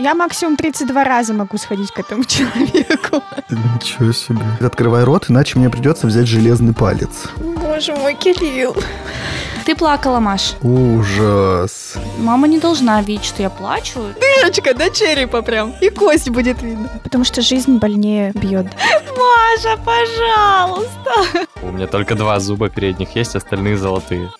Я максимум 32 раза могу сходить к этому человеку. Ничего себе. Открывай рот, иначе мне придется взять железный палец. Боже мой, Кирилл. Ты плакала, Маш. Ужас. Мама не должна видеть, что я плачу. Дырочка до черепа прям. И кость будет видно. Потому что жизнь больнее бьет. Маша, пожалуйста. У меня только два зуба передних есть, остальные золотые.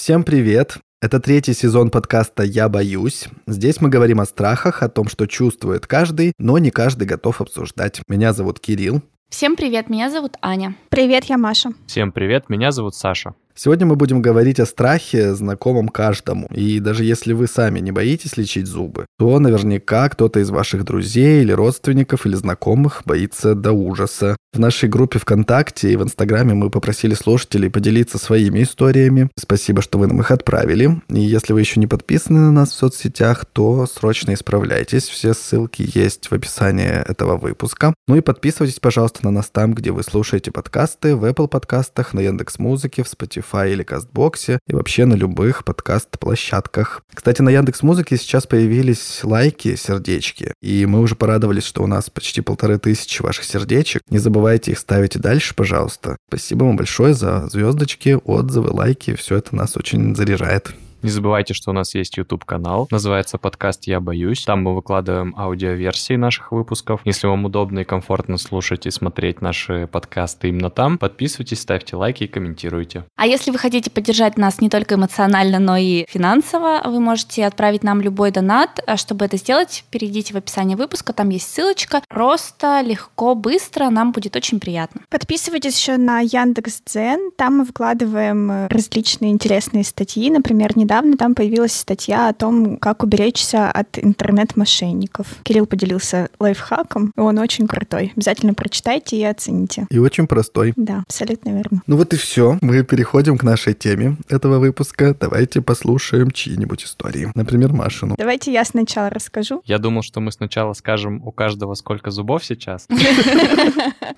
Всем привет! Это третий сезон подкаста «Я боюсь». Здесь мы говорим о страхах, о том, что чувствует каждый, но не каждый готов обсуждать. Меня зовут Кирилл. Всем привет, меня зовут Аня. Привет, я Маша. Всем привет, меня зовут Саша. Сегодня мы будем говорить о страхе, знакомом каждому. И даже если вы сами не боитесь лечить зубы, то наверняка кто-то из ваших друзей или родственников или знакомых боится до ужаса. В нашей группе ВКонтакте и в Инстаграме мы попросили слушателей поделиться своими историями. Спасибо, что вы нам их отправили. И если вы еще не подписаны на нас в соцсетях, то срочно исправляйтесь. Все ссылки есть в описании этого выпуска. Ну и подписывайтесь, пожалуйста, на нас там, где вы слушаете подкасты, в Apple подкастах, на Яндекс Музыке, в Spotify Spotify или Кастбоксе и вообще на любых подкаст-площадках. Кстати, на Яндекс Музыке сейчас появились лайки, сердечки, и мы уже порадовались, что у нас почти полторы тысячи ваших сердечек. Не забывайте их ставить и дальше, пожалуйста. Спасибо вам большое за звездочки, отзывы, лайки. Все это нас очень заряжает. Не забывайте, что у нас есть YouTube-канал, называется подкаст «Я боюсь». Там мы выкладываем аудиоверсии наших выпусков. Если вам удобно и комфортно слушать и смотреть наши подкасты именно там, подписывайтесь, ставьте лайки и комментируйте. А если вы хотите поддержать нас не только эмоционально, но и финансово, вы можете отправить нам любой донат. А чтобы это сделать, перейдите в описание выпуска, там есть ссылочка. Просто, легко, быстро, нам будет очень приятно. Подписывайтесь еще на Яндекс.Дзен, там мы выкладываем различные интересные статьи, например, не недавно там появилась статья о том, как уберечься от интернет-мошенников. Кирилл поделился лайфхаком, и он очень крутой. Обязательно прочитайте и оцените. И очень простой. Да, абсолютно верно. Ну вот и все. Мы переходим к нашей теме этого выпуска. Давайте послушаем чьи-нибудь истории. Например, Машину. Давайте я сначала расскажу. Я думал, что мы сначала скажем у каждого сколько зубов сейчас.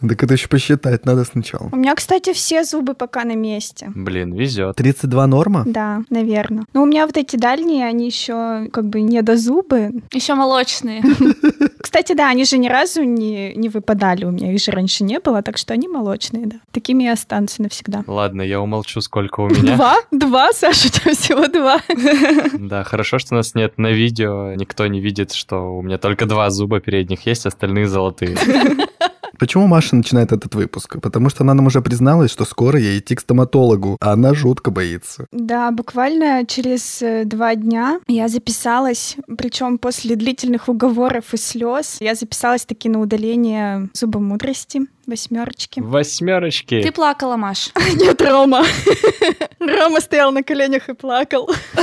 Так это еще посчитать надо сначала. У меня, кстати, все зубы пока на месте. Блин, везет. 32 норма? Да, наверное. Но ну, у меня вот эти дальние, они еще как бы не до зубы. Еще молочные. Кстати, да, они же ни разу не, не выпадали у меня, их же раньше не было, так что они молочные, да. Такими и останутся навсегда. Ладно, я умолчу, сколько у меня. Два? Два, Саша, у тебя всего два. Да, хорошо, что нас нет на видео, никто не видит, что у меня только два зуба передних есть, остальные золотые. Почему Маша начинает этот выпуск? Потому что она нам уже призналась, что скоро ей идти к стоматологу, а она жутко боится. Да, буквально через э, два дня я записалась, причем после длительных уговоров и слез, я записалась таки на удаление зубомудрости. Восьмерочки. Восьмерочки. Ты плакала, Маш? Нет, Рома. Рома стоял на коленях и плакал.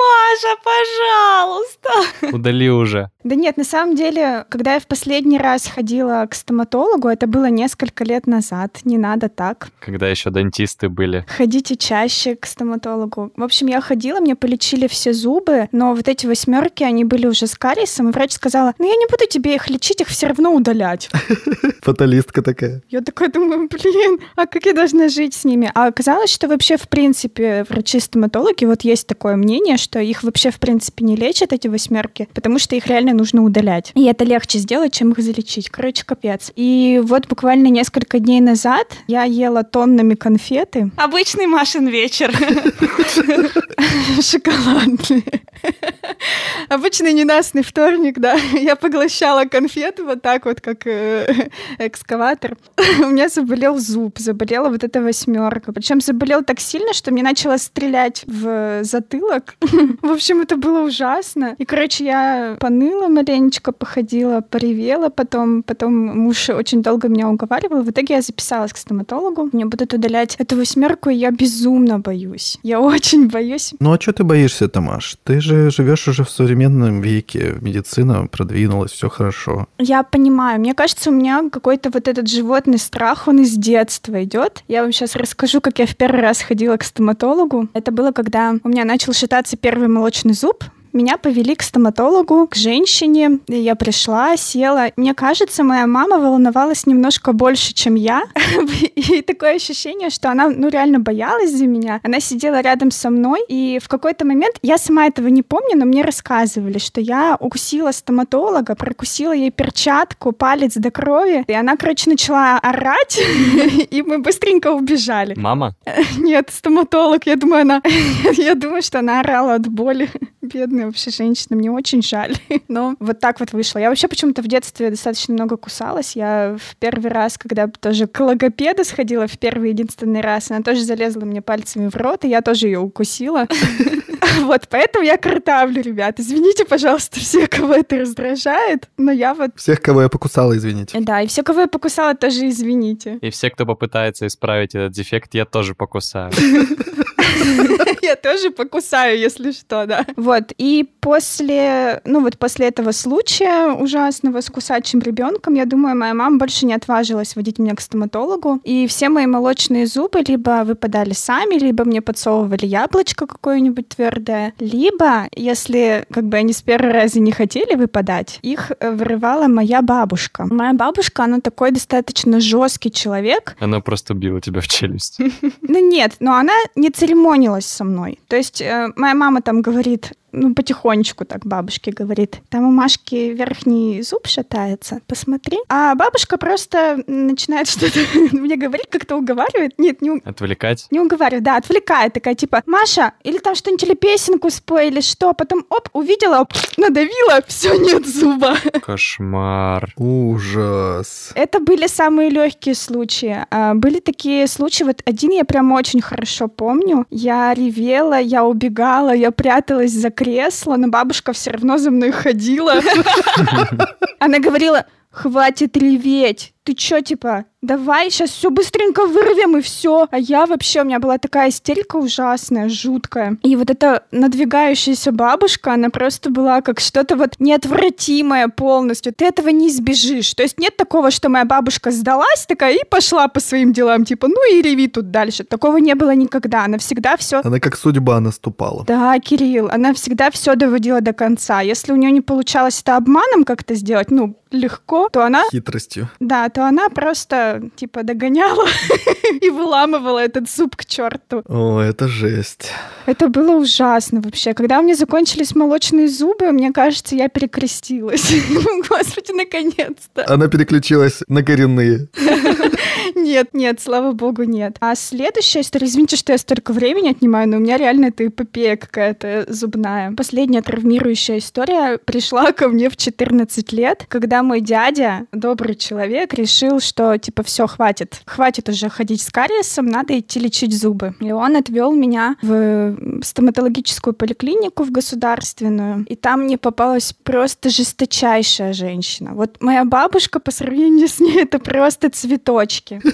Маша, пожалуйста. Удали уже. Да нет, на самом деле, когда я в последний раз ходила к стоматологу, это было несколько лет назад. Не надо так. Когда еще дантисты были. Ходите чаще к стоматологу. В общем, я ходила, мне полечили все зубы, но вот эти восьмерки, они были уже с кариесом, и врач сказала, ну я не буду тебе их лечить, их все равно удалять. Фаталистка такая. Я такая думаю, блин, а как я должна жить с ними? А оказалось, что вообще, в принципе, врачи-стоматологи, вот есть такое мнение, что их вообще, в принципе, не лечат, эти восьмерки, потому что их реально нужно удалять. И это легче сделать, чем их залечить. Короче, капец. И вот буквально несколько дней назад я ела тоннами конфеты. Обычный Машин вечер. Шоколадные. Обычный ненастный вторник, да. Я поглощала конфеты вот так вот, как э, экскаватор. У меня заболел зуб, заболела вот эта восьмерка. Причем заболел так сильно, что мне начало стрелять в затылок. В общем, это было ужасно. И, короче, я поныла маленечко, походила, поревела потом. Потом муж очень долго меня уговаривал. В итоге я записалась к стоматологу. Мне будут удалять эту восьмерку, и я безумно боюсь. Я очень боюсь. Ну а что ты боишься, Тамаш? Ты же живешь уже в современном веке. Медицина продвинулась, все хорошо. Я понимаю. Мне кажется, у меня какой-то вот этот животный страх, он из детства идет. Я вам сейчас расскажу, как я в первый раз ходила к стоматологу. Это было, когда у меня начал считаться первый молочный зуб меня повели к стоматологу, к женщине. Я пришла, села. Мне кажется, моя мама волновалась немножко больше, чем я. И такое ощущение, что она, ну, реально боялась за меня. Она сидела рядом со мной, и в какой-то момент, я сама этого не помню, но мне рассказывали, что я укусила стоматолога, прокусила ей перчатку, палец до крови, и она, короче, начала орать, и мы быстренько убежали. Мама? Нет, стоматолог. Я думаю, она... Я думаю, что она орала от боли. Бедная вообще женщина, мне очень жаль. Но вот так вот вышло. Я вообще почему-то в детстве достаточно много кусалась. Я в первый раз, когда тоже к логопеду сходила, в первый единственный раз, она тоже залезла мне пальцами в рот, и я тоже ее укусила. Вот, поэтому я картавлю, ребят. Извините, пожалуйста, все, кого это раздражает, но я вот... Всех, кого я покусала, извините. Да, и все, кого я покусала, тоже извините. И все, кто попытается исправить этот дефект, я тоже покусаю. Я тоже покусаю, если что, да. Вот, и после, ну вот после этого случая ужасного с кусачим ребенком, я думаю, моя мама больше не отважилась водить меня к стоматологу, и все мои молочные зубы либо выпадали сами, либо мне подсовывали яблочко какое-нибудь твердое, либо, если как бы они с первого раза не хотели выпадать, их э, вырывала моя бабушка. Моя бабушка, она такой достаточно жесткий человек. Она просто била тебя в челюсть. Ну нет, но она не церемонилась со мной. То есть э, моя мама там говорит, ну, потихонечку так бабушке говорит, там у Машки верхний зуб шатается, посмотри. А бабушка просто начинает что-то мне говорить, как-то уговаривает. Нет, не, Отвлекать? не уговаривает, да, отвлекает. Такая типа, Маша, или там что-нибудь, или песенку спой, или что. Потом, оп, увидела, оп, надавила, все, нет зуба. Кошмар. Ужас. Это были самые легкие случаи. А, Были такие случаи, вот один я прям очень хорошо помню. Я ревела, я убегала, я пряталась за кресло, но бабушка все равно за мной ходила. Она говорила, хватит реветь, ты чё, типа, давай сейчас все быстренько вырвем и все. А я вообще, у меня была такая истерика ужасная, жуткая. И вот эта надвигающаяся бабушка, она просто была как что-то вот неотвратимое полностью. Ты этого не избежишь. То есть нет такого, что моя бабушка сдалась такая и пошла по своим делам, типа, ну и реви тут дальше. Такого не было никогда. Она всегда все Она как судьба наступала. да, Кирилл, она всегда все доводила до конца. Если у нее не получалось это обманом как-то сделать, ну, легко, то она Хитростью. да, то она просто, типа, догоняла и выламывала этот зуб к черту. О, это жесть. Это было ужасно вообще. Когда у меня закончились молочные зубы, мне кажется, я перекрестилась. Господи, наконец-то. Она переключилась на коренные. Нет, нет, слава богу, нет. А следующая история, извините, что я столько времени отнимаю, но у меня реально это эпопея какая-то зубная. Последняя травмирующая история пришла ко мне в 14 лет, когда мой дядя, добрый человек, решил, что типа все, хватит. Хватит уже ходить с кариесом, надо идти лечить зубы. И он отвел меня в стоматологическую поликлинику в государственную, и там мне попалась просто жесточайшая женщина. Вот моя бабушка по сравнению с ней это просто цветочки.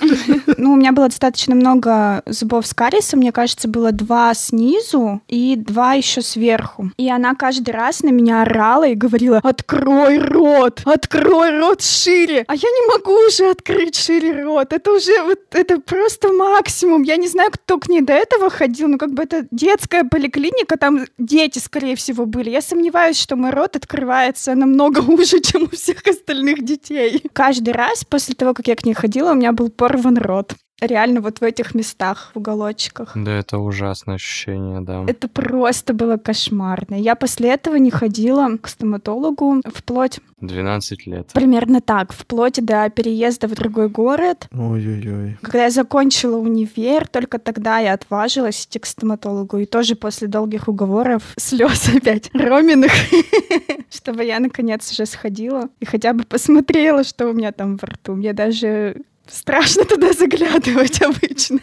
Ну, у меня было достаточно много зубов с кариесом, мне кажется, было два снизу и два еще сверху. И она каждый раз на меня орала и говорила, открой рот, открой рот шире. А я не могу уже открыть шире рот. Это уже вот, это просто максимум. Я не знаю, кто к ней до этого ходил, но как бы это детская поликлиника, там дети, скорее всего, были. Я сомневаюсь, что мой рот открывается намного хуже, чем у всех остальных детей. Каждый раз после того, как я к ней ходила, у меня был порван рот. Реально вот в этих местах, в уголочках. Да, это ужасное ощущение, да. Это просто было кошмарно. Я после этого не ходила к стоматологу вплоть 12 лет. примерно так, вплоть до переезда в другой город. Ой-ой-ой. Когда я закончила универ, только тогда я отважилась идти к стоматологу. И тоже после долгих уговоров, слез опять Роминых, чтобы я наконец уже сходила и хотя бы посмотрела, что у меня там во рту. Мне даже страшно туда заглядывать обычно.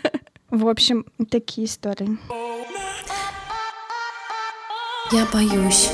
В общем, такие истории. Я боюсь.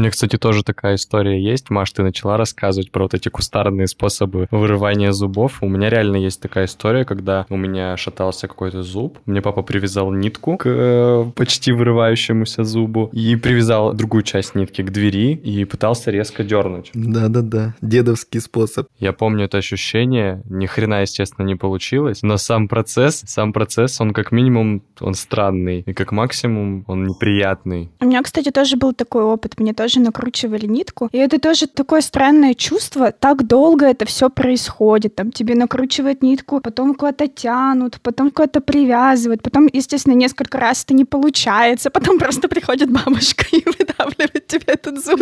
Меня, кстати, тоже такая история есть. Маш, ты начала рассказывать про вот эти кустарные способы вырывания зубов. У меня реально есть такая история, когда у меня шатался какой-то зуб. Мне папа привязал нитку к э, почти вырывающемуся зубу и привязал другую часть нитки к двери и пытался резко дернуть. Да-да-да, дедовский способ. Я помню это ощущение. Ни хрена, естественно, не получилось. Но сам процесс, сам процесс, он как минимум, он странный. И как максимум, он неприятный. У меня, кстати, тоже был такой опыт. Мне тоже накручивали нитку. И это тоже такое странное чувство. Так долго это все происходит. Там тебе накручивают нитку, потом куда-то тянут, потом куда-то привязывают, потом, естественно, несколько раз это не получается, потом просто приходит бабушка и выдавливает тебе этот зуб.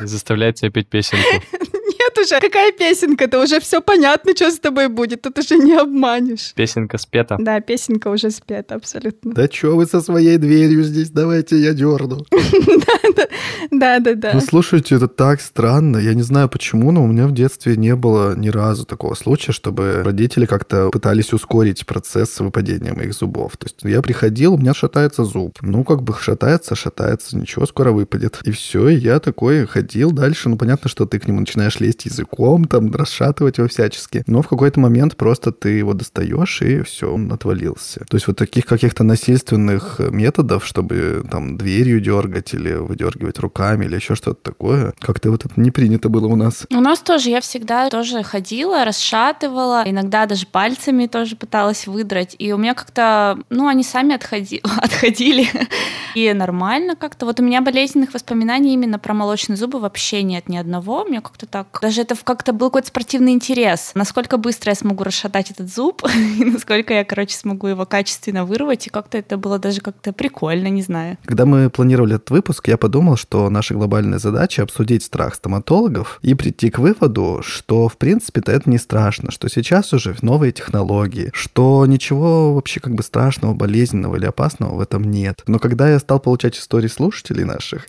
Заставляет тебя петь песенку. Нет уже, какая песенка-то? Уже все понятно, что с тобой будет. Тут уже не обманешь. Песенка спета. Да, песенка уже спета, абсолютно. Да чё вы со своей дверью здесь? Давайте я дерну. Да, да, да. Ну, слушайте, это так странно. Я не знаю почему, но у меня в детстве не было ни разу такого случая, чтобы родители как-то пытались ускорить процесс выпадения моих зубов. То есть я приходил, у меня шатается зуб. Ну, как бы шатается, шатается, ничего, скоро выпадет. И все, и я такой ходил дальше. Ну, понятно, что ты к нему начинаешь лезть языком, там, расшатывать его всячески. Но в какой-то момент просто ты его достаешь, и все, он отвалился. То есть вот таких каких-то насильственных методов, чтобы там дверью дергать или выдергивать руками или еще что-то такое, как-то вот это не принято было у нас. У нас тоже, я всегда тоже ходила, расшатывала, иногда даже пальцами тоже пыталась выдрать, и у меня как-то, ну, они сами отходи, отходили, и нормально как-то. Вот у меня болезненных воспоминаний именно про молочные зубы вообще нет ни одного, мне как-то так, даже это как-то был какой-то спортивный интерес, насколько быстро я смогу расшатать этот зуб, и насколько я, короче, смогу его качественно вырвать, и как-то это было даже как-то прикольно, не знаю. Когда мы планировали этот выпуск, я подумал, что наша глобальная задача обсудить страх стоматологов и прийти к выводу, что в принципе-то это не страшно, что сейчас уже новые технологии, что ничего вообще как бы страшного, болезненного или опасного в этом нет. Но когда я стал получать истории слушателей наших,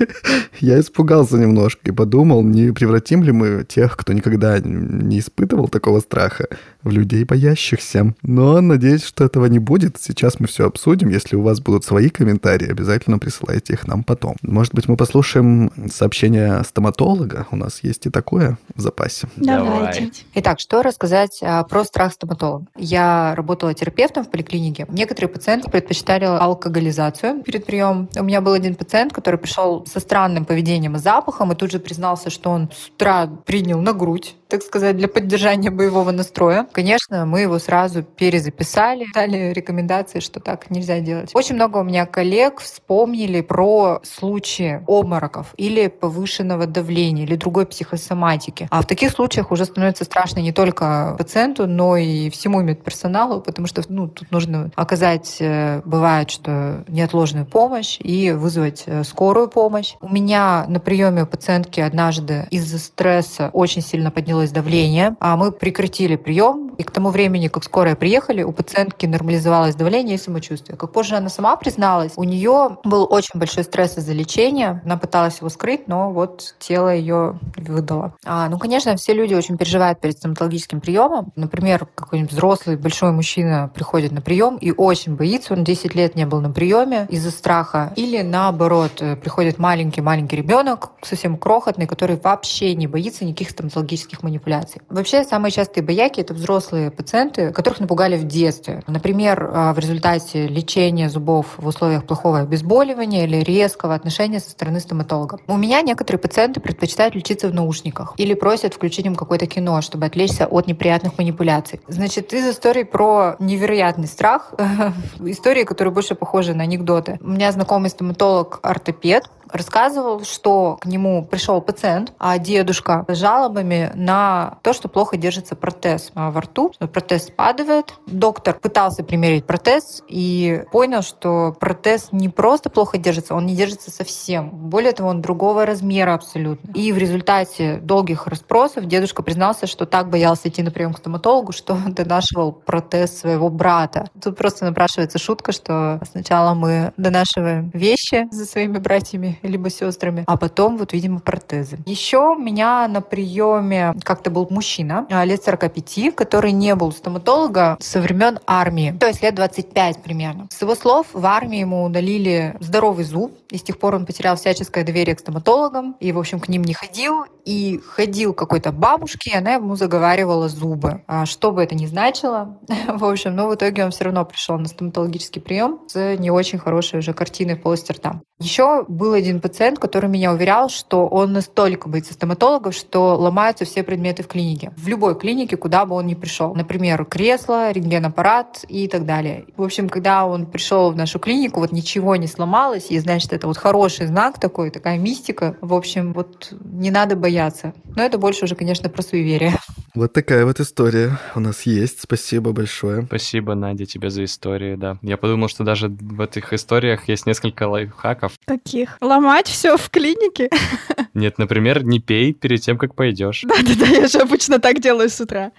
я испугался немножко и подумал, не превратим ли мы тех, кто никогда не испытывал такого страха, в людей боящихся. Но надеюсь, что этого не будет. Сейчас мы все обсудим. Если у вас будут свои комментарии, обязательно присылайте их нам потом. Может быть, мы послушаем сообщение стоматолога. У нас есть и такое в запасе. Давайте. Итак, что рассказать а, про страх стоматолога? Я работала терапевтом в поликлинике. Некоторые пациенты предпочитали алкоголизацию перед приемом. У меня был один пациент, который пришел со странным поведением и запахом, и тут же признался, что он с утра принял на грудь так сказать, для поддержания боевого настроя. Конечно, мы его сразу перезаписали, дали рекомендации, что так нельзя делать. Очень много у меня коллег вспомнили про случаи обмороков или повышенного давления или другой психосоматики. А в таких случаях уже становится страшно не только пациенту, но и всему медперсоналу, потому что ну, тут нужно оказать, э, бывает, что неотложную помощь и вызвать э, скорую помощь. У меня на приеме у пациентки однажды из-за стресса очень сильно поднялась снизилось давление, а мы прекратили прием, и к тому времени, как скорая приехали, у пациентки нормализовалось давление и самочувствие. Как позже она сама призналась, у нее был очень большой стресс из-за лечения, она пыталась его скрыть, но вот тело ее выдало. А, ну, конечно, все люди очень переживают перед стоматологическим приемом. Например, какой-нибудь взрослый большой мужчина приходит на прием и очень боится, он 10 лет не был на приеме из-за страха. Или наоборот, э, приходит маленький-маленький ребенок, совсем крохотный, который вообще не боится никаких стоматологических манипуляций. Вообще, самые частые бояки — это взрослые пациенты, которых напугали в детстве. Например, а, в результате лечения зубов в условиях плохого обезболивания или резкого отношения со стороны стоматолога. У меня некоторые пациенты предпочитают лечиться в наушниках или просят включить им какое-то кино, чтобы отвлечься от неприятных манипуляций. Значит, из истории про невероятный страх, истории, которые больше похожи на анекдоты. У меня знакомый стоматолог-ортопед, рассказывал, что к нему пришел пациент, а дедушка с жалобами на то, что плохо держится протез а, во рту, что протез спадывает. Доктор пытался примерить протез и понял, что протез не просто плохо держится, он не держится совсем. Более того, он другого размера абсолютно. И в результате долгих расспросов дедушка признался, что так боялся идти на прием к стоматологу, что донашивал протез своего брата. Тут просто напрашивается шутка, что сначала мы донашиваем вещи за своими братьями, братьями, либо сестрами, а потом вот, видимо, протезы. Еще у меня на приеме как-то был мужчина а, лет 45, который не был стоматолога со времен армии, то есть лет 25 примерно. С его слов, в армии ему удалили здоровый зуб, и с тех пор он потерял всяческое доверие к стоматологам, и, в общем, к ним не ходил, и ходил к какой-то бабушке, и она ему заговаривала зубы. А что бы это ни значило, в общем, но в итоге он все равно пришел на стоматологический прием с не очень хорошей уже картиной в полости рта. Еще был один пациент, который меня уверял, что он настолько боится стоматологов, что ломаются все предметы в клинике. В любой клинике, куда бы он ни пришел. Например, кресло, рентгенаппарат и так далее. В общем, когда он пришел в нашу клинику, вот ничего не сломалось, и значит, это вот хороший знак такой, такая мистика. В общем, вот не надо бояться. Но это больше уже, конечно, про суеверие. Вот такая вот история у нас есть. Спасибо большое. Спасибо, Надя, тебе за историю, да. Я подумал, что даже в этих историях есть несколько лайфхаков. Каких? Ломать все в клинике? Нет, например, не пей перед тем, как пойдешь. Да-да-да, я же обычно так делаю с утра.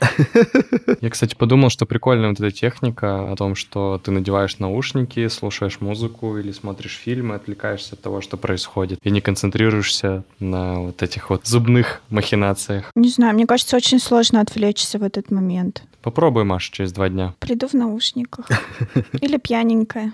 Я, кстати, подумал, что прикольная вот эта техника о том, что ты надеваешь наушники, слушаешь музыку или смотришь фильмы, отвлекаешься от того, что происходит, и не концентрируешься на вот этих вот зубных махинациях. Не знаю, мне кажется, очень сложно отвлечься в этот момент. Попробуй, Маша, через два дня. Приду в наушниках. Или пьяненькая.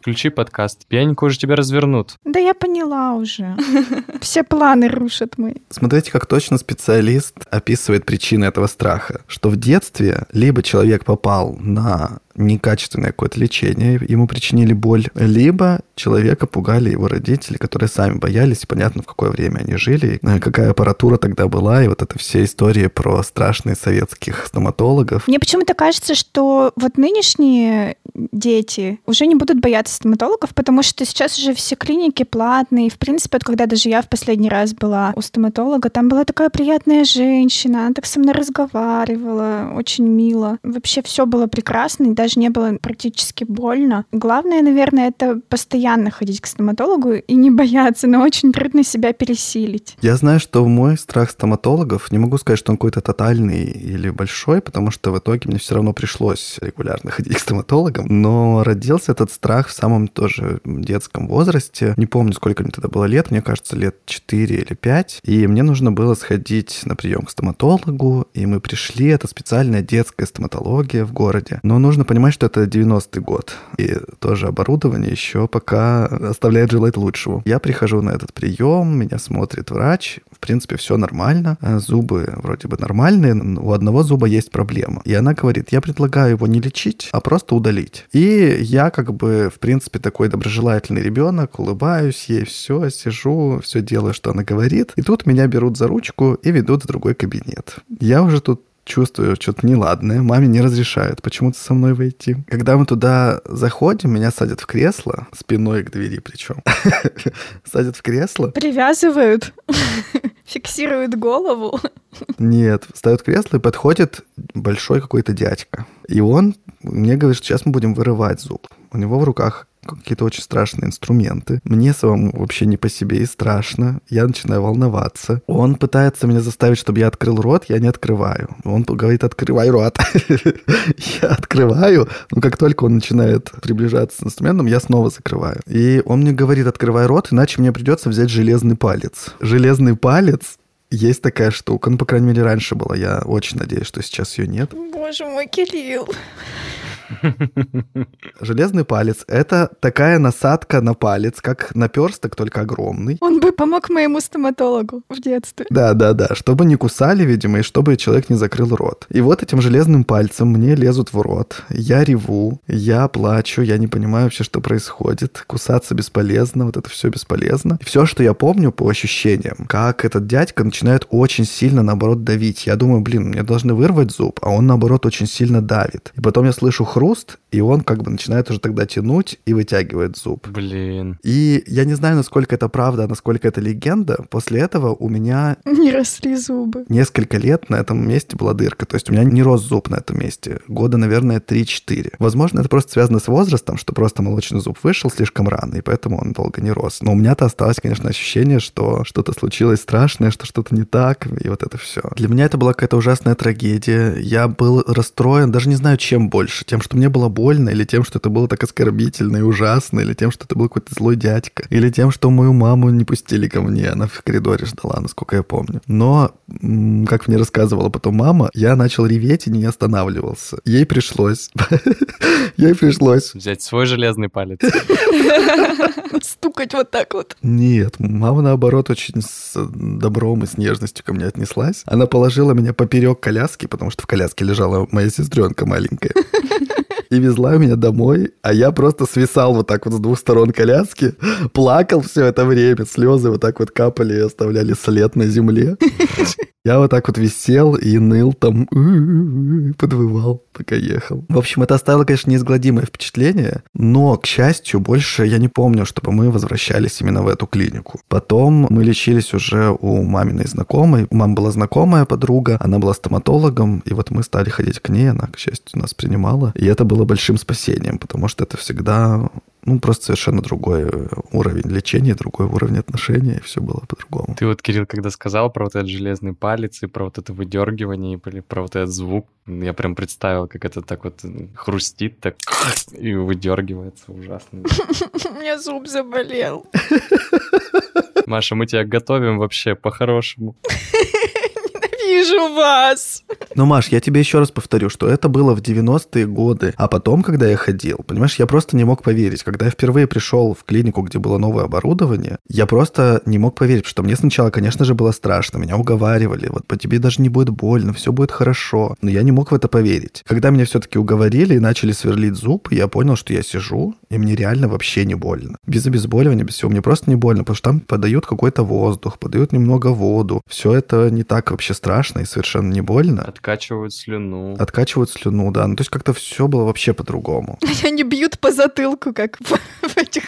Включи подкаст. Пьяненькую уже тебя развернут. Да я поняла уже. Все планы рушат мы. Смотрите, как точно специалист описывает причины этого страха. Что в детстве либо человек попал на некачественное какое-то лечение, ему причинили боль, либо человека пугали его родители, которые сами боялись, понятно, в какое время они жили, какая аппаратура тогда была, и вот это все истории про страшные советских стоматологов. Мне почему-то кажется, что вот нынешние дети уже не будут бояться стоматологов, потому что сейчас уже все клиники платные. В принципе, вот когда даже я в последний раз была у стоматолога, там была такая приятная женщина, она так со мной разговаривала, очень мило. Вообще все было прекрасно, и даже не было практически больно. Главное, наверное, это постоянно ходить к стоматологу и не бояться, но очень трудно себя пересилить. Я знаю, что мой страх стоматологов, не могу сказать, что он какой-то тотальный или большой, потому что в итоге мне все равно пришлось регулярно ходить к стоматологам, но родился этот страх в самом тоже детском возрасте. Не помню, сколько мне тогда было лет, мне кажется, лет 4 или 5. И мне нужно было сходить на прием к стоматологу, и мы пришли. Это специальная детская стоматология в городе. Но нужно понимать, что это 90-й год. И тоже оборудование еще пока оставляет желать лучшего. Я прихожу на этот прием, меня смотрит врач. В принципе, все нормально. Зубы вроде бы нормальные, но у одного зуба есть проблема. И она говорит, я предлагаю его не лечить, а просто удалить. И я как бы, в принципе, такой доброжелательный ребенок, улыбаюсь ей, все, сижу, все делаю, что она говорит. И тут меня берут за ручку и ведут в другой кабинет. Я уже тут чувствую что-то неладное, маме не разрешают почему-то со мной войти. Когда мы туда заходим, меня садят в кресло, спиной к двери причем. Садят в кресло. Привязывают, фиксируют голову. Нет, ставят кресло и подходит большой какой-то дядька. И он мне говорит, что сейчас мы будем вырывать зуб. У него в руках какие-то очень страшные инструменты. Мне самому вообще не по себе и страшно. Я начинаю волноваться. Он пытается меня заставить, чтобы я открыл рот, я не открываю. Он говорит, открывай рот. я открываю, но как только он начинает приближаться с инструментом, я снова закрываю. И он мне говорит, открывай рот, иначе мне придется взять железный палец. Железный палец есть такая штука, ну, по крайней мере, раньше была. Я очень надеюсь, что сейчас ее нет. Боже мой, Кирилл. Железный палец — это такая насадка на палец, как наперсток, только огромный. Он бы помог моему стоматологу в детстве. Да, да, да, чтобы не кусали, видимо, и чтобы человек не закрыл рот. И вот этим железным пальцем мне лезут в рот. Я реву, я плачу, я не понимаю вообще, что происходит. Кусаться бесполезно, вот это все бесполезно. И все, что я помню по ощущениям, как этот дядька начинает очень сильно, наоборот, давить. Я думаю, блин, мне должны вырвать зуб, а он, наоборот, очень сильно давит. И потом я слышу хруст, и он как бы начинает уже тогда тянуть и вытягивает зуб. Блин. И я не знаю, насколько это правда, а насколько это легенда. После этого у меня... Не росли зубы. Несколько лет на этом месте была дырка. То есть у меня не рос зуб на этом месте. Года, наверное, 3-4. Возможно, это просто связано с возрастом, что просто молочный зуб вышел слишком рано, и поэтому он долго не рос. Но у меня-то осталось, конечно, ощущение, что что-то случилось страшное, что что-то не так, и вот это все. Для меня это была какая-то ужасная трагедия. Я был расстроен, даже не знаю, чем больше. Тем, что мне было больно, или тем, что это было так оскорбительно и ужасно, или тем, что это был какой-то злой дядька, или тем, что мою маму не пустили ко мне, она в коридоре ждала, насколько я помню. Но, как мне рассказывала потом мама, я начал реветь и не останавливался. Ей пришлось. Ей пришлось. Взять свой железный палец. Стукать вот так вот. Нет, мама, наоборот, очень с добром и с нежностью ко мне отнеслась. Она положила меня поперек коляски, потому что в коляске лежала моя сестренка маленькая и везла меня домой, а я просто свисал вот так вот с двух сторон коляски, плакал все это время, слезы вот так вот капали и оставляли след на земле. Я вот так вот висел и ныл там, подвывал, пока ехал. В общем, это оставило, конечно, неизгладимое впечатление, но, к счастью, больше я не помню, чтобы мы возвращались именно в эту клинику. Потом мы лечились уже у маминой знакомой. У мамы была знакомая подруга, она была стоматологом, и вот мы стали ходить к ней, она, к счастью, нас принимала. И это было большим спасением, потому что это всегда ну, просто совершенно другой э, уровень лечения, другой уровень отношений, и все было по-другому. Ты вот, Кирилл, когда сказал про вот этот железный палец и про вот это выдергивание, и про вот этот звук, я прям представил, как это так вот хрустит, так и выдергивается ужасно. У меня зуб заболел. Маша, мы тебя готовим вообще по-хорошему. Ненавижу вас. Ну, Маш, я тебе еще раз повторю, что это было в 90-е годы. А потом, когда я ходил, понимаешь, я просто не мог поверить. Когда я впервые пришел в клинику, где было новое оборудование, я просто не мог поверить, что мне сначала, конечно же, было страшно. Меня уговаривали, вот по тебе даже не будет больно, все будет хорошо. Но я не мог в это поверить. Когда меня все-таки уговорили и начали сверлить зуб, я понял, что я сижу, и мне реально вообще не больно. Без обезболивания, без всего, мне просто не больно, потому что там подают какой-то воздух, подают немного воду. Все это не так вообще страшно и совершенно не больно. Откачивают слюну. Откачивают слюну, да. Ну, то есть как-то все было вообще по-другому. Они бьют по затылку, как в, в этих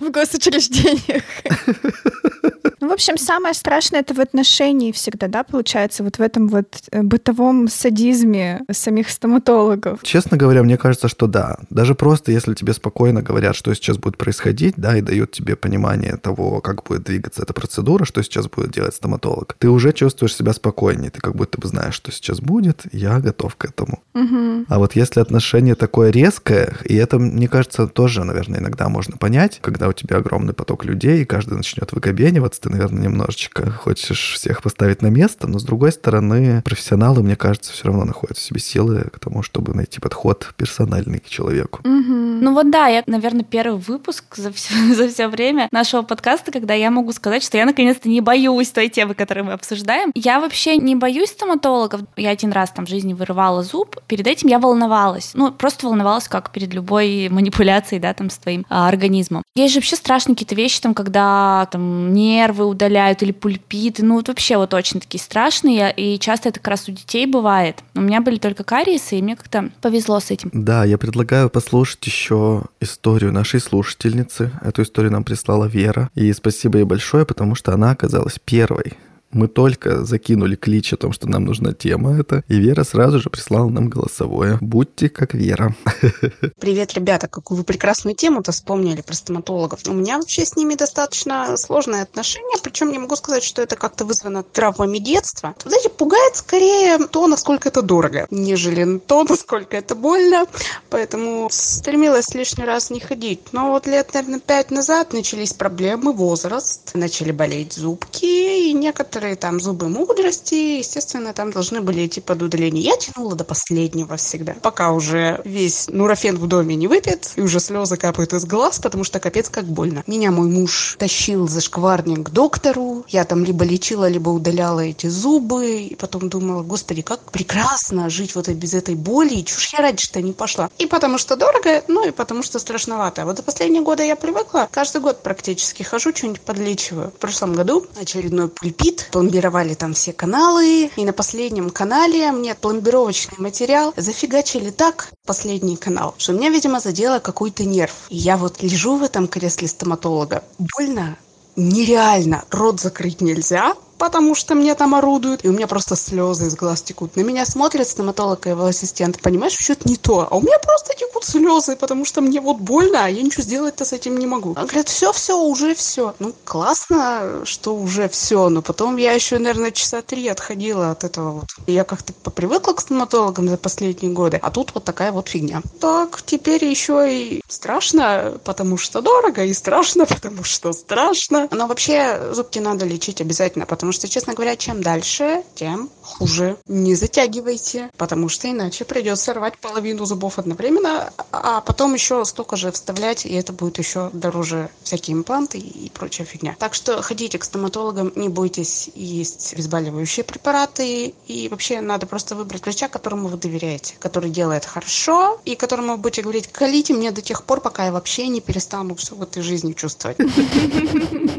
в госучреждениях. Ну, в общем, самое страшное это в отношении всегда, да, получается, вот в этом вот э, бытовом садизме самих стоматологов. Честно говоря, мне кажется, что да. Даже просто, если тебе спокойно говорят, что сейчас будет происходить, да, и дают тебе понимание того, как будет двигаться эта процедура, что сейчас будет делать стоматолог, ты уже чувствуешь себя спокойнее, ты как будто бы знаешь, что сейчас будет, я готов к этому. Угу. А вот если отношение такое резкое, и это, мне кажется, тоже, наверное, иногда можно понять, когда у тебя огромный поток людей, и каждый начнет выкобениваться, ты, наверное, немножечко хочешь всех поставить на место, но, с другой стороны, профессионалы, мне кажется, все равно находят в себе силы к тому, чтобы найти подход персональный к человеку. Угу. Ну вот да, я, наверное, первый выпуск за все, за все время нашего подкаста, когда я могу сказать, что я наконец-то не боюсь той темы, которую мы обсуждаем. Я вообще не боюсь стоматологов. Я один раз там в жизни вырывала зуб. Перед этим я волновалась. Ну, просто волновалась, как перед любой манипуляцией, да, там, с твоим а, организмом. Есть же вообще страшные какие-то вещи, там, когда там нервы удаляют или пульпиты. Ну, вот вообще вот очень такие страшные. И часто это как раз у детей бывает. У меня были только кариесы, и мне как-то повезло с этим. Да, я предлагаю послушать еще историю нашей слушательницы. Эту историю нам прислала Вера. И спасибо ей большое, потому что она оказалась первой мы только закинули клич о том, что нам нужна тема эта, и Вера сразу же прислала нам голосовое. Будьте как Вера. Привет, ребята, какую вы прекрасную тему-то вспомнили про стоматологов. У меня вообще с ними достаточно сложные отношения, причем не могу сказать, что это как-то вызвано травмами детства. Знаете, пугает скорее то, насколько это дорого, нежели то, насколько это больно, поэтому стремилась лишний раз не ходить. Но вот лет, наверное, пять назад начались проблемы, возраст, начали болеть зубки, и некоторые некоторые там зубы мудрости, естественно, там должны были идти под удаление. Я тянула до последнего всегда, пока уже весь нурофен в доме не выпит, и уже слезы капают из глаз, потому что капец как больно. Меня мой муж тащил за шкварник к доктору, я там либо лечила, либо удаляла эти зубы, и потом думала, господи, как прекрасно жить вот без этой боли, и чушь я раньше-то не пошла. И потому что дорого, ну и потому что страшновато. Вот за последние годы я привыкла, каждый год практически хожу, что-нибудь подлечиваю. В прошлом году очередной пульпит, пломбировали там все каналы, и на последнем канале мне пломбировочный материал зафигачили так, последний канал, что меня, видимо, задело какой-то нерв. И я вот лежу в этом кресле стоматолога, больно нереально, рот закрыть нельзя, потому что мне там орудуют, и у меня просто слезы из глаз текут. На меня смотрит стоматолог и его ассистент, понимаешь, что-то не то, а у меня просто текут слезы, потому что мне вот больно, а я ничего сделать-то с этим не могу. Он говорит, все, все, уже все. Ну, классно, что уже все, но потом я еще, наверное, часа три отходила от этого вот. Я как-то попривыкла к стоматологам за последние годы, а тут вот такая вот фигня. Так, теперь еще и страшно, потому что дорого, и страшно, потому что страшно. Но вообще зубки надо лечить обязательно, потому что, честно говоря, чем дальше, тем хуже. Не затягивайте, потому что иначе придется рвать половину зубов одновременно, а потом еще столько же вставлять, и это будет еще дороже всякие импланты и прочая фигня. Так что ходите к стоматологам, не бойтесь есть обезболивающие препараты, и вообще надо просто выбрать врача, которому вы доверяете, который делает хорошо, и которому вы будете говорить, колите мне до тех пор, пока я вообще не перестану все в этой жизни чувствовать.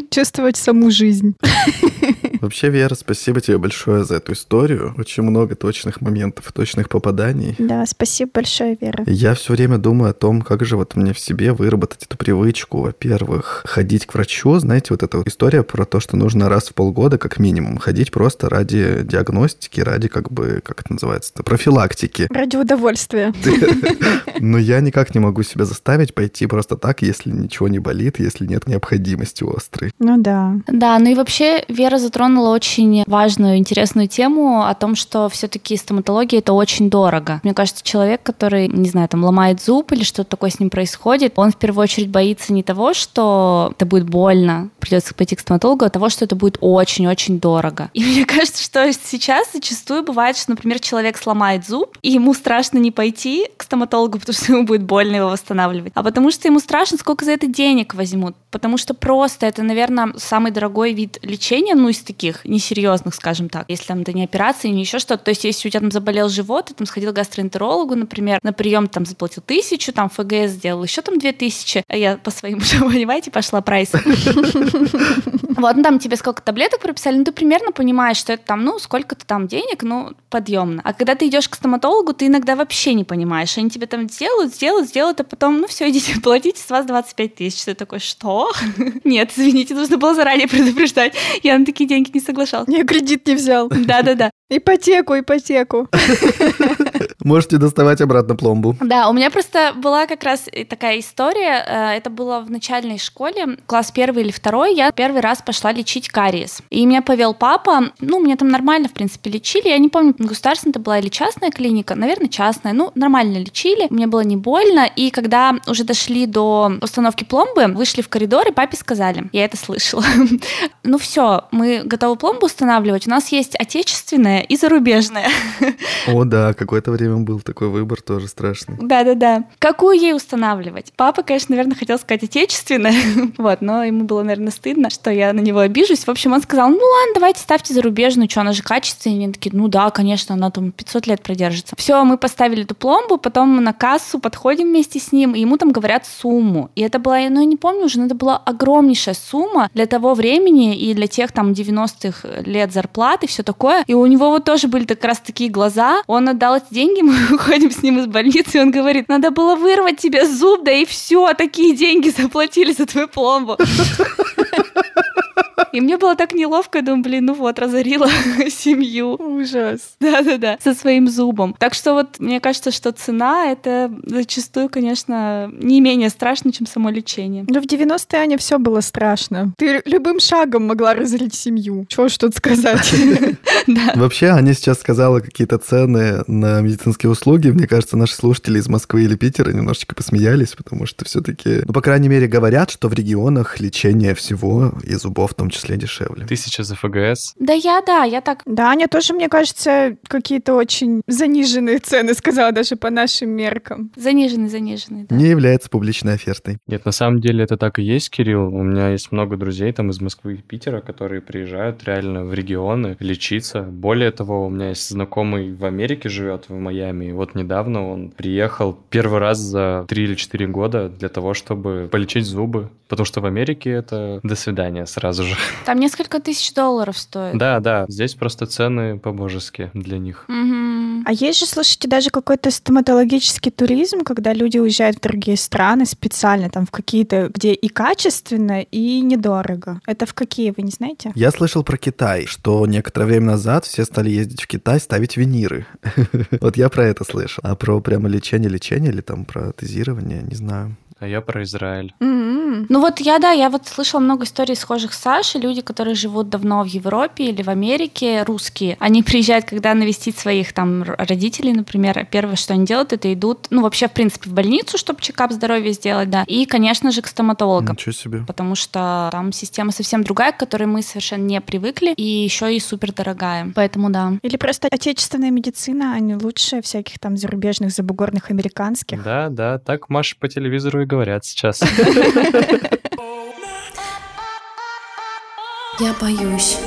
Чувствовать саму жизнь. Вообще, Вера, спасибо тебе большое за эту историю. Очень много точных моментов, точных попаданий. Да, спасибо большое, Вера. Я все время думаю о том, как же вот мне в себе выработать эту привычку. Во-первых, ходить к врачу. Знаете, вот эта история про то, что нужно раз в полгода, как минимум, ходить просто ради диагностики, ради как бы, как это называется, профилактики. Ради удовольствия. Но я никак не могу себя заставить пойти просто так, если ничего не болит, если нет необходимости острой. Ну да. Да, ну и вообще Вера затронула очень важную, интересную тему о том, что все-таки стоматология это очень дорого. Мне кажется, человек, который, не знаю, там ломает зуб или что-то такое с ним происходит, он в первую очередь боится не того, что это будет больно, придется пойти к стоматологу, а того, что это будет очень-очень дорого. И мне кажется, что сейчас зачастую бывает, что, например, человек сломает зуб, и ему страшно не пойти к стоматологу, потому что ему будет больно его восстанавливать, а потому что ему страшно, сколько за это денег возьмут. Потому что просто это, наверное, самый дорогой вид лечения, ну, из таких несерьезных, скажем так. Если там это не операция, не еще что-то. То есть, если у тебя там заболел живот, ты там сходил к гастроэнтерологу, например, на прием там заплатил тысячу, там ФГС сделал еще там две тысячи, а я по своим, понимаете, пошла прайс. Вот, ну там тебе сколько таблеток прописали, ну ты примерно понимаешь, что это там, ну, сколько-то там денег, ну, подъемно. А когда ты идешь к стоматологу, ты иногда вообще не понимаешь. Они тебе там сделают, сделают, сделают, а потом, ну, все, идите, платите, с вас 25 тысяч. Ты такой, что? Нет, извините, нужно было заранее предупреждать. Я на такие деньги не соглашался. Я кредит не взял. Да-да-да. Ипотеку, ипотеку. Можете доставать обратно пломбу. Да, у меня просто была как раз такая история. э, Это было в начальной школе, класс первый или второй. Я первый раз пошла лечить кариес. И меня повел папа. Ну, меня там нормально, в принципе, лечили. Я не помню, государственная это была или частная клиника. Наверное, частная. Ну, нормально лечили. Мне было не больно. И когда уже дошли до установки пломбы, вышли в коридор, и папе сказали. Я это слышала. Ну все, мы готовы пломбу устанавливать. У нас есть отечественная и зарубежная. О, да, какое-то время был такой выбор, тоже страшный. Да-да-да. Какую ей устанавливать? Папа, конечно, наверное, хотел сказать отечественное, вот, но ему было, наверное, стыдно, что я на него обижусь. В общем, он сказал, ну ладно, давайте ставьте зарубежную, что она же качественная. Они такие, ну да, конечно, она там 500 лет продержится. Все, мы поставили эту пломбу, потом на кассу подходим вместе с ним, и ему там говорят сумму. И это была, ну я не помню уже, но это была огромнейшая сумма для того времени и для тех там 90-х лет зарплаты, все такое. И у него вот тоже были как раз такие глаза. Он отдал эти деньги, мы выходим с ним из больницы, и он говорит, надо было вырвать тебе зуб, да и все, такие деньги заплатили за твою пломбу. И мне было так неловко, я думаю, блин, ну вот, разорила семью. Ужас. Да-да-да, со своим зубом. Так что вот мне кажется, что цена — это зачастую, конечно, не менее страшно, чем само лечение. Ну, в 90-е, Аня, все было страшно. Ты любым шагом могла разорить семью. Чего ж тут сказать? Да. Вообще, Аня сейчас сказала какие-то цены на медицинские услуги. Мне кажется, наши слушатели из Москвы или Питера немножечко посмеялись, потому что все-таки, ну, по крайней мере, говорят, что в регионах лечение всего и зубов в том числе дешевле. Тысяча за ФГС. Да я, да, я так... Да, Аня тоже, мне кажется, какие-то очень заниженные цены сказала даже по нашим меркам. Заниженный, заниженный, да. Не является публичной офертой. Нет, на самом деле это так и есть, Кирилл. У меня есть много друзей там из Москвы и Питера, которые приезжают реально в регионы лечиться. Более того, у меня есть знакомый в Америке живет, в Майами. И вот недавно он приехал первый раз за 3 или 4 года для того, чтобы полечить зубы. Потому что в Америке это до свидания сразу же. Там несколько тысяч долларов стоит. Да, да, здесь просто цены по-божески для них. А есть же, слушайте, даже какой-то стоматологический туризм, когда люди уезжают в другие страны специально, там в какие-то, где и качественно, и недорого. Это в какие, вы не знаете? Я слышал про Китай, что некоторое время назад все стали ездить в Китай ставить виниры. Вот я про это слышал. А про прямо лечение-лечение или там протезирование, не знаю. А я про Израиль. М-м. Ну вот я, да, я вот слышала много историй схожих с Сашей. Люди, которые живут давно в Европе или в Америке, русские, они приезжают, когда навестить своих там родителей, например. Первое, что они делают, это идут, ну вообще, в принципе, в больницу, чтобы чекап здоровья сделать, да. И, конечно же, к стоматологам. Ничего себе. Потому что там система совсем другая, к которой мы совершенно не привыкли, и еще и супер дорогая. Поэтому да. Или просто отечественная медицина, а не лучше всяких там зарубежных, забугорных, американских. Да, да, так Маша по телевизору и говорят сейчас. Я боюсь.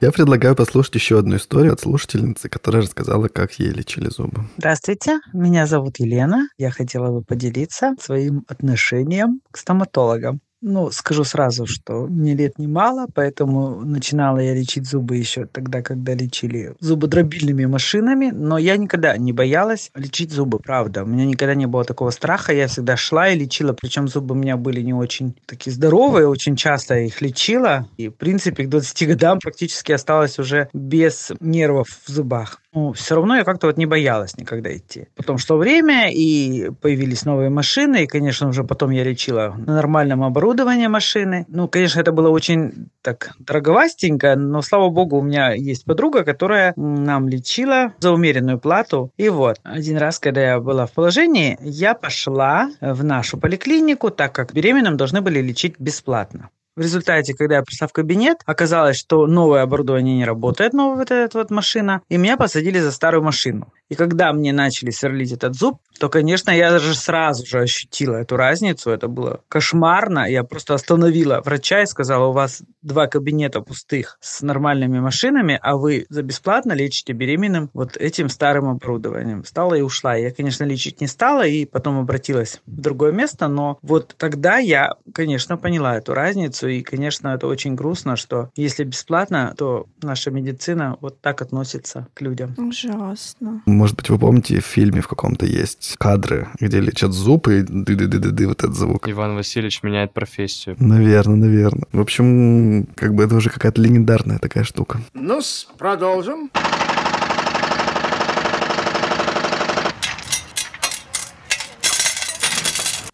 Я предлагаю послушать еще одну историю от слушательницы, которая рассказала, как ей лечили зубы. Здравствуйте, меня зовут Елена. Я хотела бы поделиться своим отношением к стоматологам. Ну, скажу сразу, что мне лет немало, поэтому начинала я лечить зубы еще тогда, когда лечили зубодробильными машинами, но я никогда не боялась лечить зубы, правда. У меня никогда не было такого страха, я всегда шла и лечила, причем зубы у меня были не очень такие здоровые, очень часто я их лечила, и, в принципе, к 20 годам практически осталась уже без нервов в зубах. Ну, все равно я как-то вот не боялась никогда идти. Потом шло время, и появились новые машины, и, конечно, уже потом я лечила на нормальном оборудовании машины. Ну, конечно, это было очень так дороговастенько, но, слава богу, у меня есть подруга, которая нам лечила за умеренную плату. И вот, один раз, когда я была в положении, я пошла в нашу поликлинику, так как беременным должны были лечить бесплатно. В результате, когда я пришла в кабинет, оказалось, что новое оборудование не работает, новая вот эта вот машина, и меня посадили за старую машину. И когда мне начали сверлить этот зуб, то, конечно, я даже сразу же ощутила эту разницу. Это было кошмарно. Я просто остановила врача и сказала, у вас два кабинета пустых с нормальными машинами, а вы за бесплатно лечите беременным вот этим старым оборудованием. Встала и ушла. Я, конечно, лечить не стала и потом обратилась в другое место, но вот тогда я, конечно, поняла эту разницу. И, конечно, это очень грустно, что если бесплатно, то наша медицина вот так относится к людям. Ужасно. Может быть, вы помните, в фильме в каком-то есть кадры, где лечат зубы и ды-ды-ды-ды, вот этот звук. Иван Васильевич меняет профессию. Наверное, наверное. В общем, как бы это уже какая-то легендарная такая штука. ну продолжим.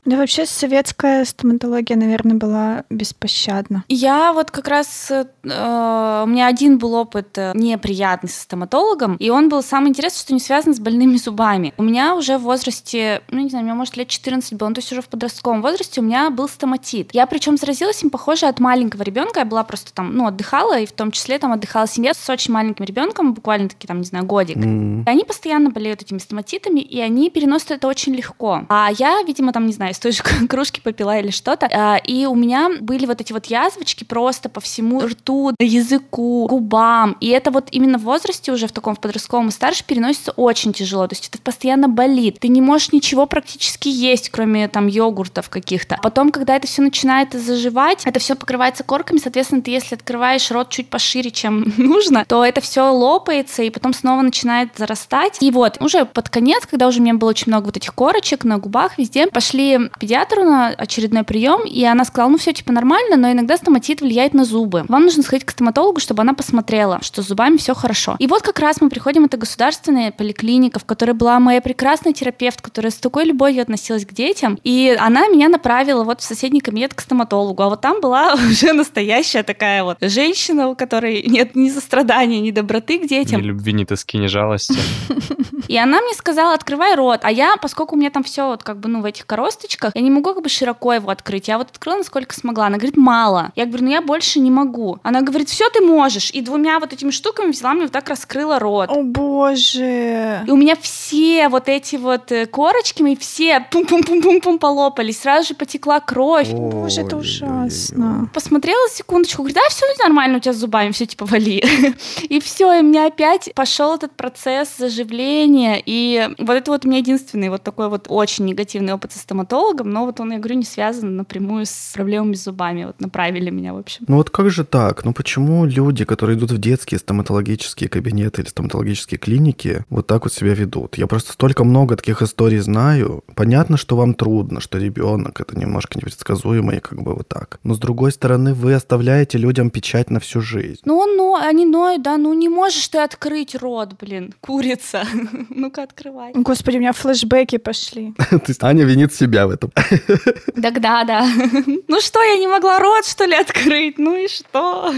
Да вообще советская стоматология, наверное, была беспощадна. Я вот как раз... э, у меня один был опыт э, неприятный со стоматологом, и он был самый интересный, что не связан с больными зубами. У меня уже в возрасте, ну не знаю, мне может лет 14 было, ну, то есть уже в подростковом возрасте у меня был стоматит. Я причем заразилась им, похоже, от маленького ребенка. Я была просто там, ну, отдыхала, и в том числе там отдыхала семья с очень маленьким ребенком, буквально таки там, не знаю, годик. М. И они постоянно болеют этими стоматитами, и они переносят это очень легко. А я, видимо, там, не знаю, из той же кружки попила или что-то. А, И у меня были вот эти вот язвочки просто по всему рту, языку, губам. И это вот именно в возрасте уже в таком в подростковом и старше переносится очень тяжело. То есть это постоянно болит. Ты не можешь ничего практически есть, кроме там йогуртов каких-то. Потом, когда это все начинает заживать, это все покрывается корками, соответственно, ты если открываешь рот чуть пошире, чем нужно, то это все лопается и потом снова начинает зарастать. И вот уже под конец, когда уже у меня было очень много вот этих корочек на губах везде, пошли к педиатру на очередной прием, и она сказала, ну все типа нормально, но иногда стоматит влияет на зубы. Вам нужно сходить к стоматологу, чтобы она посмотрела, что с зубами все хорошо. И вот как раз мы приходим, это государственная поликлиника, в которой была моя прекрасная терапевт, которая с такой любовью относилась к детям, и она меня направила вот в соседний кабинет к стоматологу, а вот там была уже настоящая такая вот женщина, у которой нет ни сострадания, ни доброты к Ни детям. любви, ни тоски, ни жалости. И она мне сказала, открывай рот. А я, поскольку у меня там все вот как бы, ну, в этих коросточках, я не могу как бы широко его открыть. Я вот открыла, насколько смогла. Она говорит, мало. Я говорю, ну я больше не могу. Она говорит, все ты можешь. И двумя вот этими штуками взяла мне вот так раскрыла рот. О боже. И у меня все вот эти вот э, корочки, мои все пум-пум-пум-пум-пум полопались. Сразу же потекла кровь. Боже, это ужасно. Посмотрела секундочку, говорит, да, все нормально у тебя с зубами, все типа вали. И все, и у меня опять пошел этот процесс заживления. И вот это вот у меня единственный вот такой вот очень негативный опыт со стоматологом. Стоматологом, но вот он, я говорю, не связан напрямую с проблемами с зубами. Вот направили меня, в общем. Ну вот как же так? Ну почему люди, которые идут в детские стоматологические кабинеты или стоматологические клиники, вот так вот себя ведут? Я просто столько много таких историй знаю. Понятно, что вам трудно, что ребенок это немножко непредсказуемо и как бы вот так. Но с другой стороны, вы оставляете людям печать на всю жизнь. Ну, ну, они ноют, да, ну не можешь ты открыть рот, блин, курица. Ну-ка, открывай. Господи, у меня флешбеки пошли. То есть Аня винит себя в этом. Так да, да. Ну что, я не могла рот, что ли, открыть? Ну и что?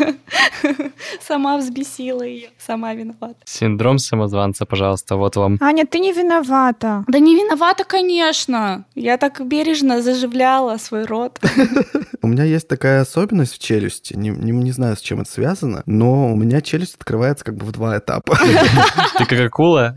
Сама взбесила ее, сама виновата. Синдром самозванца, пожалуйста, вот вам. Аня, ты не виновата. Да не виновата, конечно. Я так бережно заживляла свой рот. У меня есть такая особенность в челюсти, не, не, не знаю, с чем это связано, но у меня челюсть открывается как бы в два этапа. Ты как акула?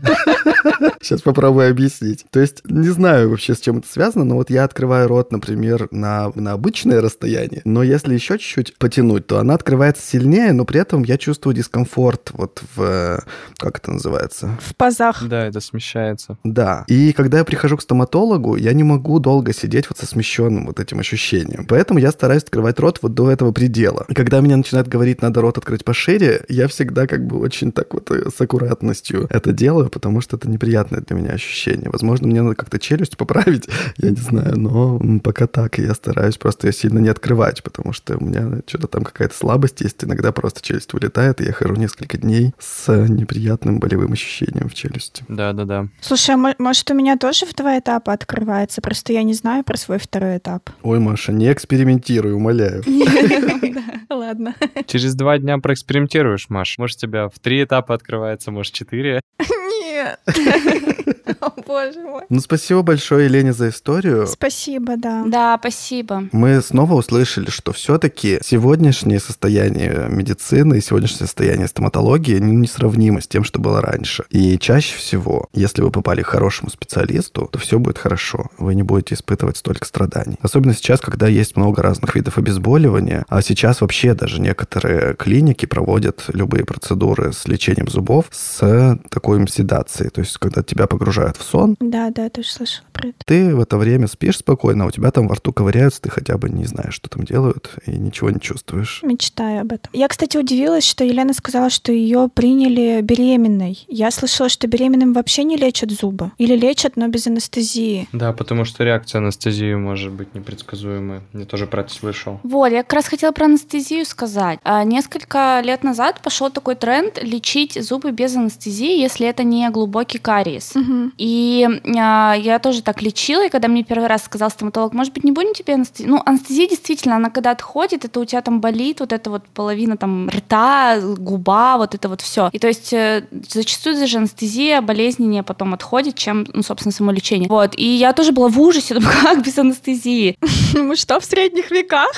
Сейчас попробую объяснить. То есть не знаю вообще, с чем это связано, но вот я открываю рот, например, на, на обычное расстояние, но если еще чуть-чуть потянуть, то она открывается сильнее, но при этом я чувствую дискомфорт вот в... Как это называется? В пазах. Да, это смещается. Да. И когда я прихожу к стоматологу, я не могу долго сидеть вот со смещенным вот этим ощущением. Поэтому я стараюсь открывать рот вот до этого предела. И когда меня начинают говорить, надо рот открыть пошире, я всегда как бы очень так вот э, с аккуратностью это делаю, потому что это неприятное для меня ощущение. Возможно, мне надо как-то челюсть поправить, я не знаю, но пока так. И я стараюсь просто ее сильно не открывать, потому что у меня что-то там какая-то слабость есть. Иногда просто челюсть вылетает, и я хожу несколько дней с неприятным болевым ощущением в челюсти. Да-да-да. Слушай, а мо- может, у меня тоже в два этапа открывается? Просто я не знаю про свой второй этап. Ой, Маша, не экспериментируй, умоляю. Ладно. Через два дня проэкспериментируешь, Маш. Может, у тебя в три этапа открывается, может, четыре. Нет. О, боже мой. Ну, спасибо большое, Елене, за историю. Спасибо, да. Да, спасибо. Мы снова услышали, что все-таки сегодняшнее состояние медицины и сегодняшнее состояние стоматологии несравнимо с тем, что было раньше. И чаще всего, если вы попали к хорошему специалисту, то все будет хорошо. Вы не будете испытывать столько страданий. Особенно сейчас, когда есть много разных видов обезболивания. А сейчас вообще даже некоторые клиники проводят любые процедуры с лечением зубов с такой седацией. То есть, когда тебя погружают в сон, Да, да, я тоже слышала про это. ты в это время спишь спокойно, у тебя там во рту ковыряются, ты хотя бы не знаешь, что там делают, и ничего не чувствуешь. Мечтаю об этом. Я, кстати, удивилась, что Елена сказала, что ее приняли беременной. Я слышала, что беременным вообще не лечат зубы. Или лечат, но без анестезии. Да, потому что реакция на анестезию может быть непредсказуемая. Я тоже про это слышал. Вот, я как раз хотела про анестезию сказать. А, Несколько лет назад пошел такой тренд лечить зубы без анестезии, если это не глубокий кариес. Мгм. И а, я тоже так лечила, и когда мне первый раз сказал стоматолог, может быть, не будем тебе анестезию? Ну, анестезия действительно, она когда отходит, это у тебя там болит, вот эта вот половина там рта, губа, вот это вот все. И то есть э, зачастую даже анестезия болезненнее потом отходит, чем, ну, собственно, само лечение. Вот, и я тоже была в ужасе, думаю, как без анестезии? Мы что, в средних веках?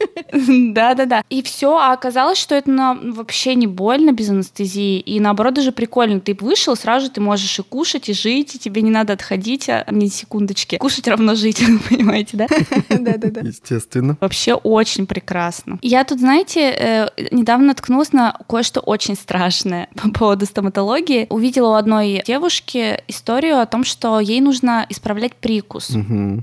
Да-да-да. И все, а оказалось, что это вообще не больно без анестезии. И наоборот, даже прикольно. Ты вышел, сразу же ты можешь и кушать, и жить, и тебе не надо отходить, а мне секундочки. Кушать равно жить, понимаете, да? Да-да-да. Естественно. Вообще очень прекрасно. Я тут, знаете, э, недавно наткнулась на кое-что очень страшное по поводу стоматологии. Увидела у одной девушки историю о том, что ей нужно исправлять прикус.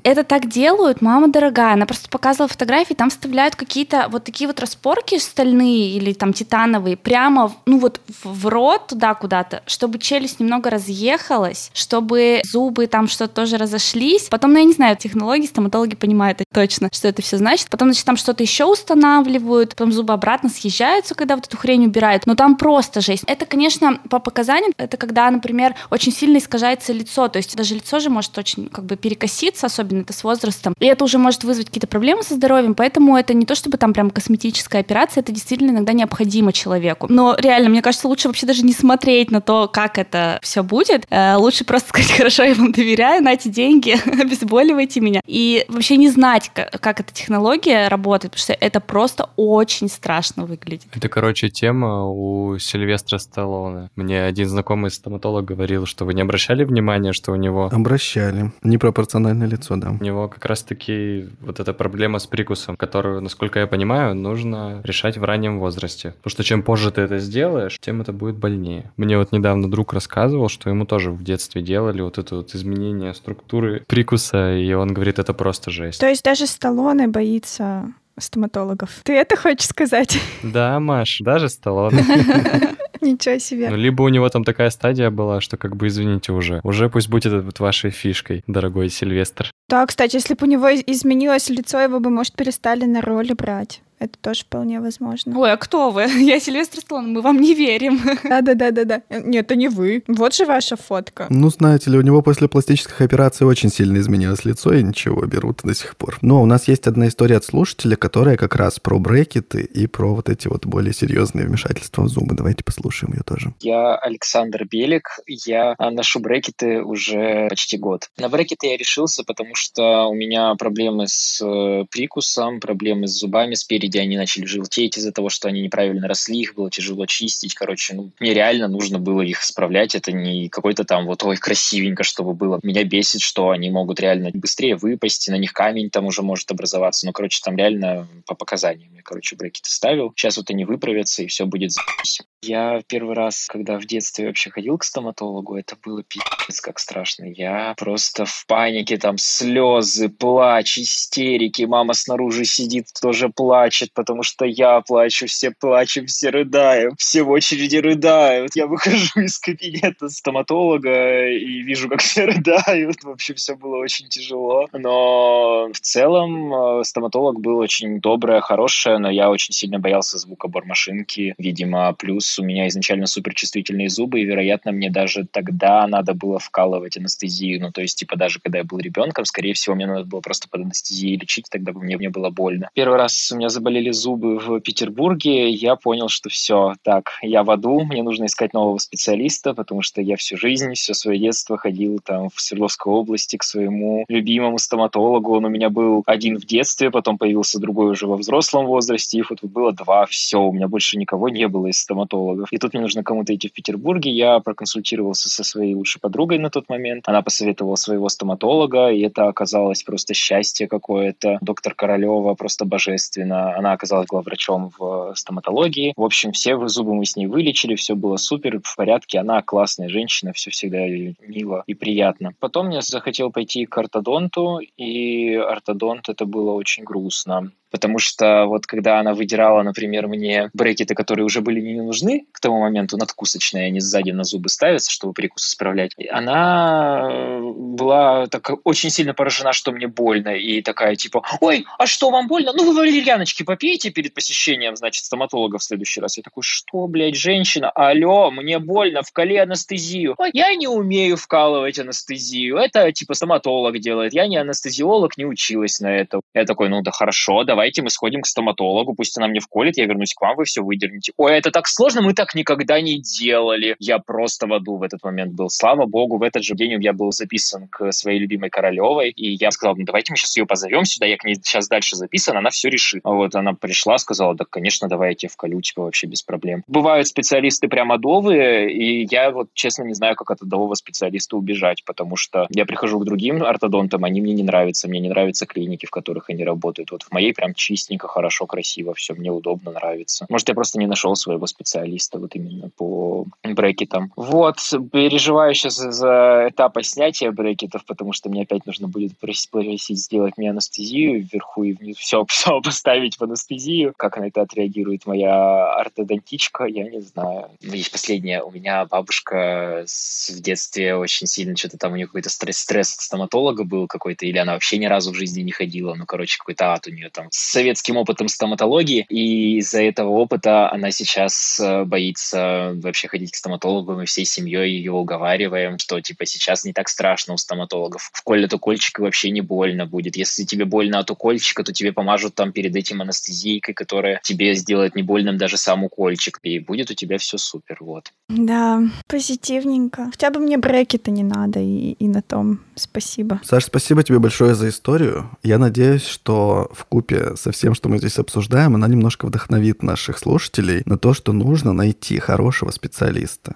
Это так делают, мама дорогая. Она просто показывала фотографии, там вставляют какие-то вот такие вот распорки стальные или там титановые прямо, в- ну вот в, в рот туда куда-то, чтобы челюсть немного разъехалась, чтобы зубы там что-то тоже разошлись. Потом, ну я не знаю, технологии, стоматологи понимают точно, что это все значит. Потом, значит, там что-то еще устанавливают, потом зубы обратно съезжаются, когда вот эту хрень убирают. Но там просто жесть. Это, конечно, по показаниям, это когда, например, очень сильно искажается лицо, то есть даже лицо же может очень как бы перекоситься, особенно это с возрастом. И это уже может вызвать какие-то проблемы со здоровьем, поэтому это не то чтобы там прям косметическая операция, это действительно иногда необходимо человеку. Но реально, мне кажется, лучше вообще даже не смотреть на то, как это все будет. Э, Лучше просто сказать, хорошо, я вам доверяю, на эти деньги, обезболивайте меня. И вообще не знать, ка- как эта технология работает, потому что это просто очень страшно выглядит. Это, короче, тема у Сильвестра Сталлоне. Мне один знакомый стоматолог говорил, что вы не обращали внимания, что у него Обращали. Непропорциональное лицо, да. у него как раз-таки вот эта проблема с прикусом, которую, насколько я понимаю, нужно решать в раннем возрасте. Потому что чем позже ты это сделаешь, тем это будет больнее. Мне вот недавно друг рассказывал, рассказывал, что ему тоже в детстве делали вот это вот изменение структуры прикуса, и он говорит, это просто жесть. То есть даже Сталлоне боится стоматологов. Ты это хочешь сказать? Да, Маш, даже Сталлоне. Ничего себе. Ну, либо у него там такая стадия была, что как бы, извините уже, уже пусть будет это вот вашей фишкой, дорогой Сильвестр. Да, кстати, если бы у него изменилось лицо, его бы, может, перестали на роли брать. Это тоже вполне возможно. Ой, а кто вы? Я Сильвестр Сталлоне, мы вам не верим. Да-да-да-да-да. Нет, это не вы. Вот же ваша фотка. Ну, знаете ли, у него после пластических операций очень сильно изменилось лицо, и ничего, берут до сих пор. Но у нас есть одна история от слушателя, которая как раз про брекеты и про вот эти вот более серьезные вмешательства в зубы. Давайте послушаем ее тоже. Я Александр Белик. Я ношу брекеты уже почти год. На брекеты я решился, потому что у меня проблемы с э, прикусом, проблемы с зубами спереди они начали желтеть из-за того, что они неправильно росли, их было тяжело чистить. Короче, ну, мне реально нужно было их исправлять. Это не какой-то там вот, ой, красивенько, чтобы было. Меня бесит, что они могут реально быстрее выпасть, на них камень там уже может образоваться. Ну, короче, там реально по показаниям я, короче, брекеты ставил. Сейчас вот они выправятся, и все будет запись. Я первый раз, когда в детстве вообще ходил к стоматологу, это было пиздец как страшно. Я просто в панике, там слезы, плач, истерики. Мама снаружи сидит, тоже плачет, потому что я плачу, все плачем, все рыдаем, все в очереди рыдают. Я выхожу из кабинета стоматолога и вижу, как все рыдают. В общем, все было очень тяжело. Но в целом э, стоматолог был очень добрая, хорошая, но я очень сильно боялся звука бормашинки. Видимо, плюс у меня изначально суперчувствительные зубы, и, вероятно, мне даже тогда надо было вкалывать анестезию. Ну, то есть, типа, даже когда я был ребенком, скорее всего, мне надо было просто под анестезией лечить, тогда бы мне, мне было больно. Первый раз у меня заболели зубы в Петербурге, я понял, что все, так, я в аду, мне нужно искать нового специалиста, потому что я всю жизнь, все свое детство ходил там в Свердловской области к своему любимому стоматологу. Он у меня был один в детстве, потом появился другой уже во взрослом возрасте, их вот было два, все, у меня больше никого не было из стоматологов. И тут мне нужно кому-то идти в Петербурге, я проконсультировался со своей лучшей подругой на тот момент, она посоветовала своего стоматолога, и это оказалось просто счастье какое-то. Доктор Королева просто божественно, она оказалась главврачом в стоматологии. В общем, все зубы мы с ней вылечили, все было супер, в порядке. Она классная женщина, все всегда мило и приятно. Потом я захотел пойти к ортодонту, и ортодонт это было очень грустно потому что вот когда она выдирала, например, мне брекеты, которые уже были не нужны к тому моменту, надкусочные, они сзади на зубы ставятся, чтобы прикус исправлять, она была так очень сильно поражена, что мне больно, и такая типа, ой, а что, вам больно? Ну, вы валерьяночки попейте перед посещением, значит, стоматолога в следующий раз. Я такой, что, блядь, женщина, алло, мне больно, вкали анестезию. Я не умею вкалывать анестезию, это типа стоматолог делает, я не анестезиолог, не училась на это. Я такой, ну да хорошо, давай давайте мы сходим к стоматологу, пусть она мне вколет, я вернусь к вам, вы все выдернете. Ой, это так сложно, мы так никогда не делали. Я просто в аду в этот момент был. Слава богу, в этот же день я был записан к своей любимой Королевой, и я сказал, ну давайте мы сейчас ее позовем сюда, я к ней сейчас дальше записан, она все решит. Вот она пришла, сказала, да, конечно, давай я тебе вообще без проблем. Бывают специалисты прямо адовые, и я вот честно не знаю, как от адового специалиста убежать, потому что я прихожу к другим ортодонтам, они мне не нравятся, мне не нравятся клиники, в которых они работают. Вот в моей прям прям чистенько, хорошо, красиво, все мне удобно, нравится. Может, я просто не нашел своего специалиста вот именно по брекетам. Вот, переживаю сейчас за этапа снятия брекетов, потому что мне опять нужно будет просить сделать мне анестезию вверху и вниз, все, все поставить в анестезию. Как на это отреагирует моя ортодонтичка, я не знаю. Ну, есть последнее. У меня бабушка в детстве очень сильно что-то там у нее какой-то стресс, стресс от стоматолога был какой-то, или она вообще ни разу в жизни не ходила. Ну, короче, какой-то ад у нее там с советским опытом стоматологии, и из-за этого опыта она сейчас э, боится вообще ходить к стоматологу, мы всей семьей ее уговариваем, что типа сейчас не так страшно у стоматологов. Вколят укольчик и вообще не больно будет. Если тебе больно от укольчика, то тебе помажут там перед этим анестезийкой, которая тебе сделает не больным даже сам укольчик, и будет у тебя все супер, вот. Да, позитивненько. Хотя бы мне брекеты не надо, и, и на том спасибо. Саш, спасибо тебе большое за историю. Я надеюсь, что в купе со всем, что мы здесь обсуждаем, она немножко вдохновит наших слушателей на то, что нужно найти хорошего специалиста.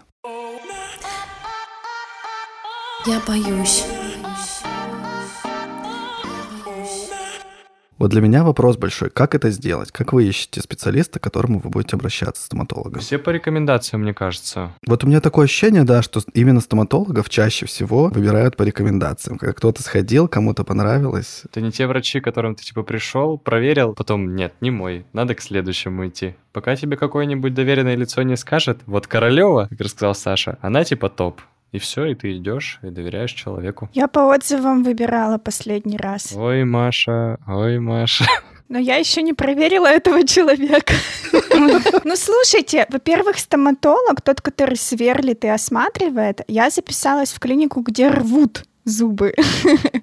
Я боюсь. Вот для меня вопрос большой. Как это сделать? Как вы ищете специалиста, к которому вы будете обращаться, стоматолога? Все по рекомендациям, мне кажется. Вот у меня такое ощущение, да, что именно стоматологов чаще всего выбирают по рекомендациям. Когда кто-то сходил, кому-то понравилось. Это не те врачи, к которым ты типа пришел, проверил, потом нет, не мой, надо к следующему идти. Пока тебе какое-нибудь доверенное лицо не скажет, вот Королева, как рассказал Саша, она типа топ. И все, и ты идешь и доверяешь человеку. Я по отзывам выбирала последний раз. Ой, Маша, ой, Маша. Но я еще не проверила этого человека. Ну, слушайте, во-первых, стоматолог, тот, который сверлит и осматривает, я записалась в клинику, где рвут зубы.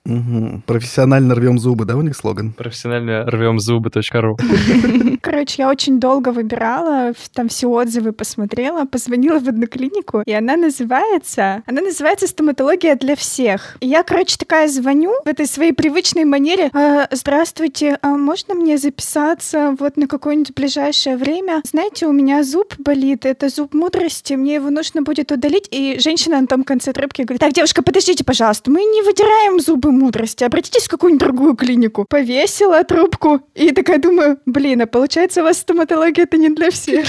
Угу. Профессионально рвем зубы, да, у них слоган? Профессионально рвем зубы.ру. Короче, я очень долго выбирала, там все отзывы посмотрела, позвонила в одну клинику, и она называется, она называется стоматология для всех. И я, короче, такая звоню в этой своей привычной манере. «А, Здравствуйте, а можно мне записаться вот на какое-нибудь ближайшее время? Знаете, у меня зуб болит, это зуб мудрости, мне его нужно будет удалить. И женщина на том конце трубки говорит, так, девушка, подождите, пожалуйста, мы не выдираем зубы мудрости, обратитесь в какую-нибудь другую клинику. Повесила трубку и такая думаю, блин, а получается у вас стоматология это не для всех.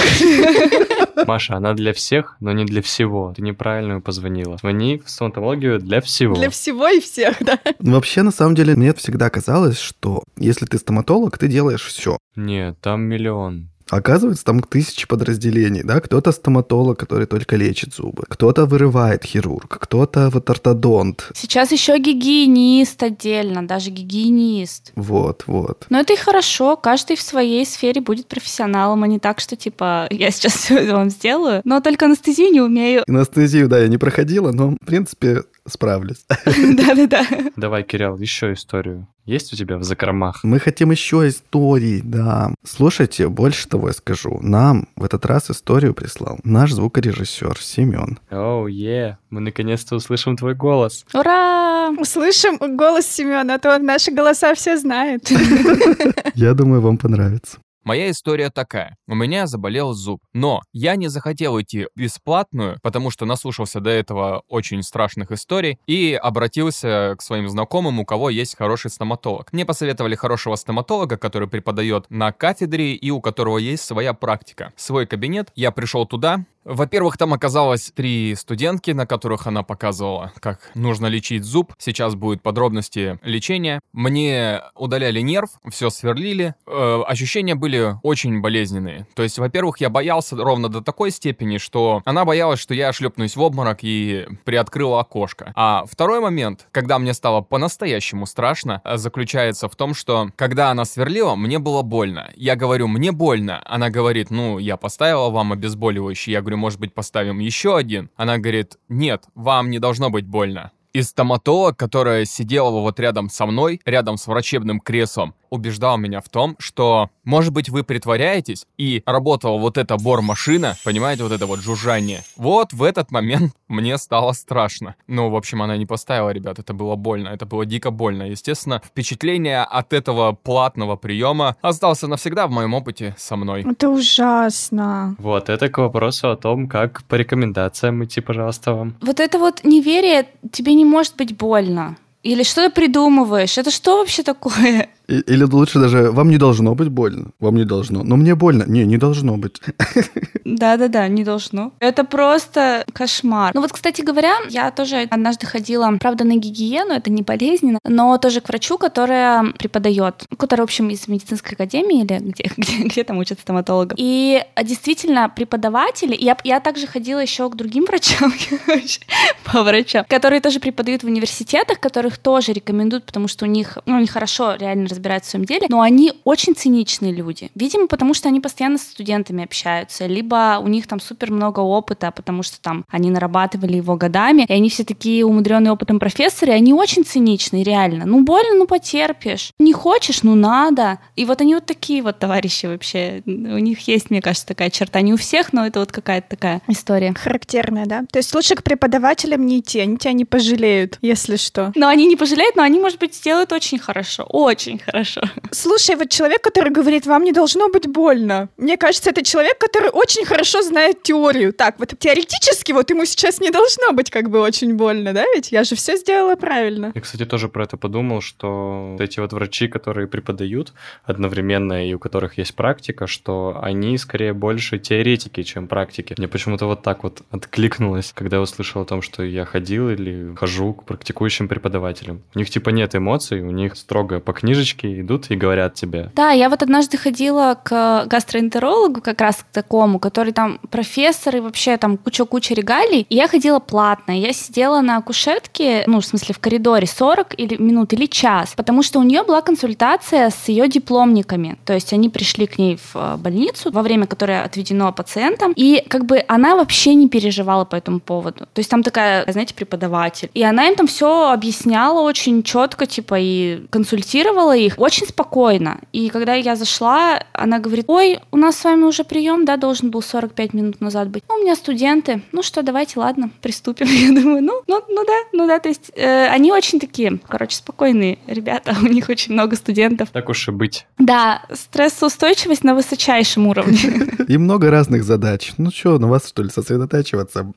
Маша, она для всех, но не для всего. Ты неправильно позвонила. Звони в стоматологию для всего. Для всего и всех, да. Ну, Вообще, на самом деле, мне всегда казалось, что если ты стоматолог, ты делаешь все. Нет, там миллион. Оказывается, там тысячи подразделений, да? Кто-то стоматолог, который только лечит зубы, кто-то вырывает хирург, кто-то вот ортодонт. Сейчас еще гигиенист отдельно, даже гигиенист. Вот, вот. Но это и хорошо, каждый в своей сфере будет профессионалом, а не так, что типа я сейчас все вам сделаю, но только анестезию не умею. Анестезию, да, я не проходила, но, в принципе, справлюсь. Да-да-да. Давай, Кирилл, еще историю. Есть у тебя в закромах? Мы хотим еще историй, да. Слушайте, больше того я скажу. Нам в этот раз историю прислал наш звукорежиссер Семен. Оу, е, мы наконец-то услышим твой голос. Ура! Услышим голос Семена, а то наши голоса все знают. Я думаю, вам понравится. Моя история такая. У меня заболел зуб. Но я не захотел идти бесплатную, потому что наслушался до этого очень страшных историй и обратился к своим знакомым, у кого есть хороший стоматолог. Мне посоветовали хорошего стоматолога, который преподает на кафедре и у которого есть своя практика. Свой кабинет. Я пришел туда, во-первых, там оказалось три студентки, на которых она показывала, как нужно лечить зуб. Сейчас будут подробности лечения. Мне удаляли нерв, все сверлили. Э, ощущения были очень болезненные. То есть, во-первых, я боялся ровно до такой степени, что она боялась, что я шлепнусь в обморок и приоткрыла окошко. А второй момент, когда мне стало по-настоящему страшно, заключается в том, что когда она сверлила, мне было больно. Я говорю, мне больно. Она говорит, ну, я поставила вам обезболивающий. Я говорю, может быть, поставим еще один? Она говорит, нет, вам не должно быть больно. И стоматолог, которая сидела вот рядом со мной, рядом с врачебным креслом, убеждал меня в том, что, может быть, вы притворяетесь, и работала вот эта бор-машина, понимаете, вот это вот жужжание. Вот в этот момент мне стало страшно. Ну, в общем, она не поставила, ребят, это было больно, это было дико больно. Естественно, впечатление от этого платного приема остался навсегда в моем опыте со мной. Это ужасно. Вот, это к вопросу о том, как по рекомендациям идти, пожалуйста, вам. Вот это вот неверие, тебе не может быть больно. Или что ты придумываешь? Это что вообще такое? Или лучше даже, вам не должно быть больно. Вам не должно. Но мне больно. Не, не должно быть. Да-да-да, не должно. Это просто кошмар. Ну вот, кстати говоря, я тоже однажды ходила, правда, на гигиену, это не болезненно, но тоже к врачу, которая преподает, который, в общем, из медицинской академии или где, где, где там учат стоматологов. И действительно, преподаватели, я, я также ходила еще к другим врачам, по врачам, которые тоже преподают в университетах, которых тоже рекомендуют, потому что у них, ну, они хорошо реально разбираются в своем деле, но они очень циничные люди. Видимо, потому что они постоянно с студентами общаются, либо у них там супер много опыта, потому что там они нарабатывали его годами, и они все такие умудренные опытом профессоры, и они очень циничные, реально. Ну, больно, ну, потерпишь. Не хочешь, ну, надо. И вот они вот такие вот товарищи вообще. У них есть, мне кажется, такая черта. Не у всех, но это вот какая-то такая история. Характерная, да? То есть лучше к преподавателям не идти, они тебя не пожалеют, если что. Но они не пожалеют, но они, может быть, сделают очень хорошо. Очень хорошо. Хорошо. Слушай, вот человек, который говорит, вам не должно быть больно. Мне кажется, это человек, который очень хорошо знает теорию. Так, вот теоретически вот ему сейчас не должно быть как бы очень больно, да? Ведь я же все сделала правильно. Я, кстати, тоже про это подумал, что эти вот врачи, которые преподают одновременно и у которых есть практика, что они скорее больше теоретики, чем практики. Мне почему-то вот так вот откликнулось, когда я услышал о том, что я ходил или хожу к практикующим преподавателям. У них типа нет эмоций, у них строго по книжечке идут и говорят тебе. Да, я вот однажды ходила к гастроэнтерологу, как раз к такому, который там профессор и вообще там куча-куча регалий. И я ходила платно. Я сидела на кушетке, ну, в смысле, в коридоре 40 или минут или час, потому что у нее была консультация с ее дипломниками. То есть они пришли к ней в э, больницу во время, которое отведено пациентам, и как бы она вообще не переживала по этому поводу. То есть там такая, знаете, преподаватель. И она им там все объясняла очень четко, типа, и консультировала их очень спокойно. И когда я зашла, она говорит, ой, у нас с вами уже прием, да, должен был 45 минут назад быть. Ну, у меня студенты. Ну что, давайте, ладно, приступим. Я думаю, ну, ну, ну да, ну да, то есть э, они очень такие, короче, спокойные ребята, у них очень много студентов. Так уж и быть. Да, стрессоустойчивость на высочайшем уровне. И много разных задач. Ну что, на вас, что ли, сосредотачиваться?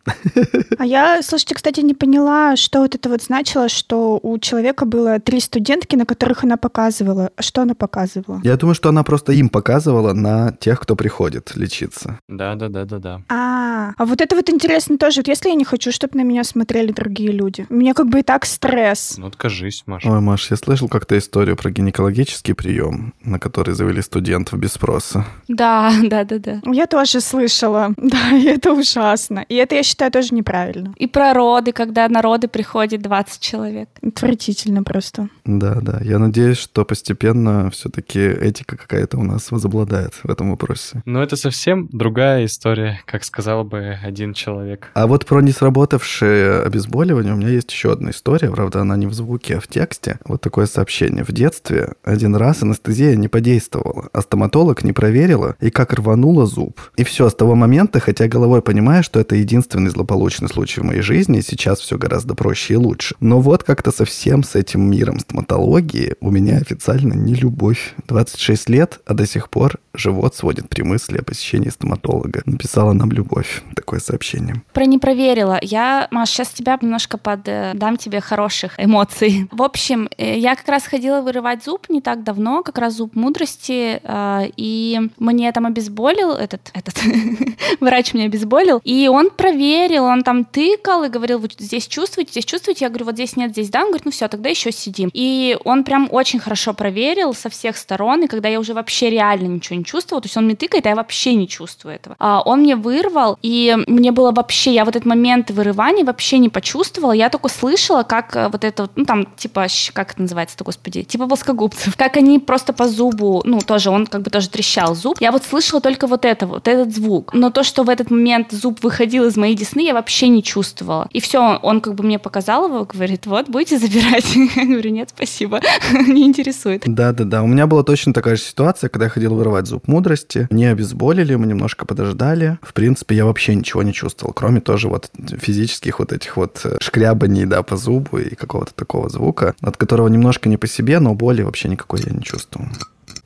А я, слушайте, кстати, не поняла, что вот это вот значило, что у человека было три студентки, на которых она показывала. А Что она показывала? Я думаю, что она просто им показывала на тех, кто приходит лечиться. Да, да, да, да, да. А, а вот это вот интересно тоже. Вот если я не хочу, чтобы на меня смотрели другие люди, мне как бы и так стресс. Ну, откажись, Маша. Ой, Маш, я слышал как-то историю про гинекологический прием, на который завели студентов без спроса. Да, да, да, да. Я тоже слышала. Да, и это ужасно. И это, я считаю, тоже неправильно. И про роды, когда на роды приходит 20 человек. Отвратительно просто. Да, да. Я надеюсь, что постепенно все-таки этика какая-то у нас возобладает в этом вопросе. Но это совсем другая история, как сказал бы один человек. А вот про несработавшее обезболивание у меня есть еще одна история. Правда, она не в звуке, а в тексте. Вот такое сообщение. В детстве один раз анестезия не подействовала, а стоматолог не проверила и как рванула зуб. И все, с того момента, хотя головой понимаю, что это единственный злополучный случай в моей жизни, и сейчас все гораздо проще и лучше. Но вот как-то совсем с этим миром стоматологии у меня официально не любовь. 26 лет, а до сих пор живот сводит при мысли о посещении стоматолога. Написала нам любовь. Такое сообщение. Про не проверила. Я, Маш, сейчас тебя немножко под... э, тебе хороших эмоций. В общем, э, я как раз ходила вырывать зуб не так давно, как раз зуб мудрости, э, и мне там обезболил этот, этот врач меня обезболил, и он проверил, он там тыкал и говорил, вот здесь чувствуете, здесь чувствуете? Я говорю, вот здесь нет, здесь да. Он говорит, ну все, тогда еще сидим. И он прям очень хорошо проверил со всех сторон, и когда я уже вообще реально ничего не чувствовала, то есть он мне тыкает, а я вообще не чувствую этого. А он мне вырвал, и мне было вообще, я вот этот момент вырывания вообще не почувствовала, я только слышала, как э, вот это, ну там, типа, как это называется-то, господи, типа плоскогубцев, как они просто по зубу, ну тоже, он как бы тоже трещал зуб. Я вот слышала только вот это, вот этот звук. Но то, что в этот момент зуб выходил из моей десны, я вообще не чувствовала. И все, он как бы мне показал его, говорит, вот, будете забирать? Я говорю, нет, спасибо, не интересует. Да-да-да, у меня была точно такая же ситуация, когда я ходил вырывать зуб мудрости. Мне обезболили, мы немножко подождали. В принципе, я вообще ничего не чувствовал, кроме тоже вот физических вот этих вот э, шкрябаний, да, по зубу и какого-то такого звука, от которого немножко не по себе, но боли вообще никакой я не чувствовал.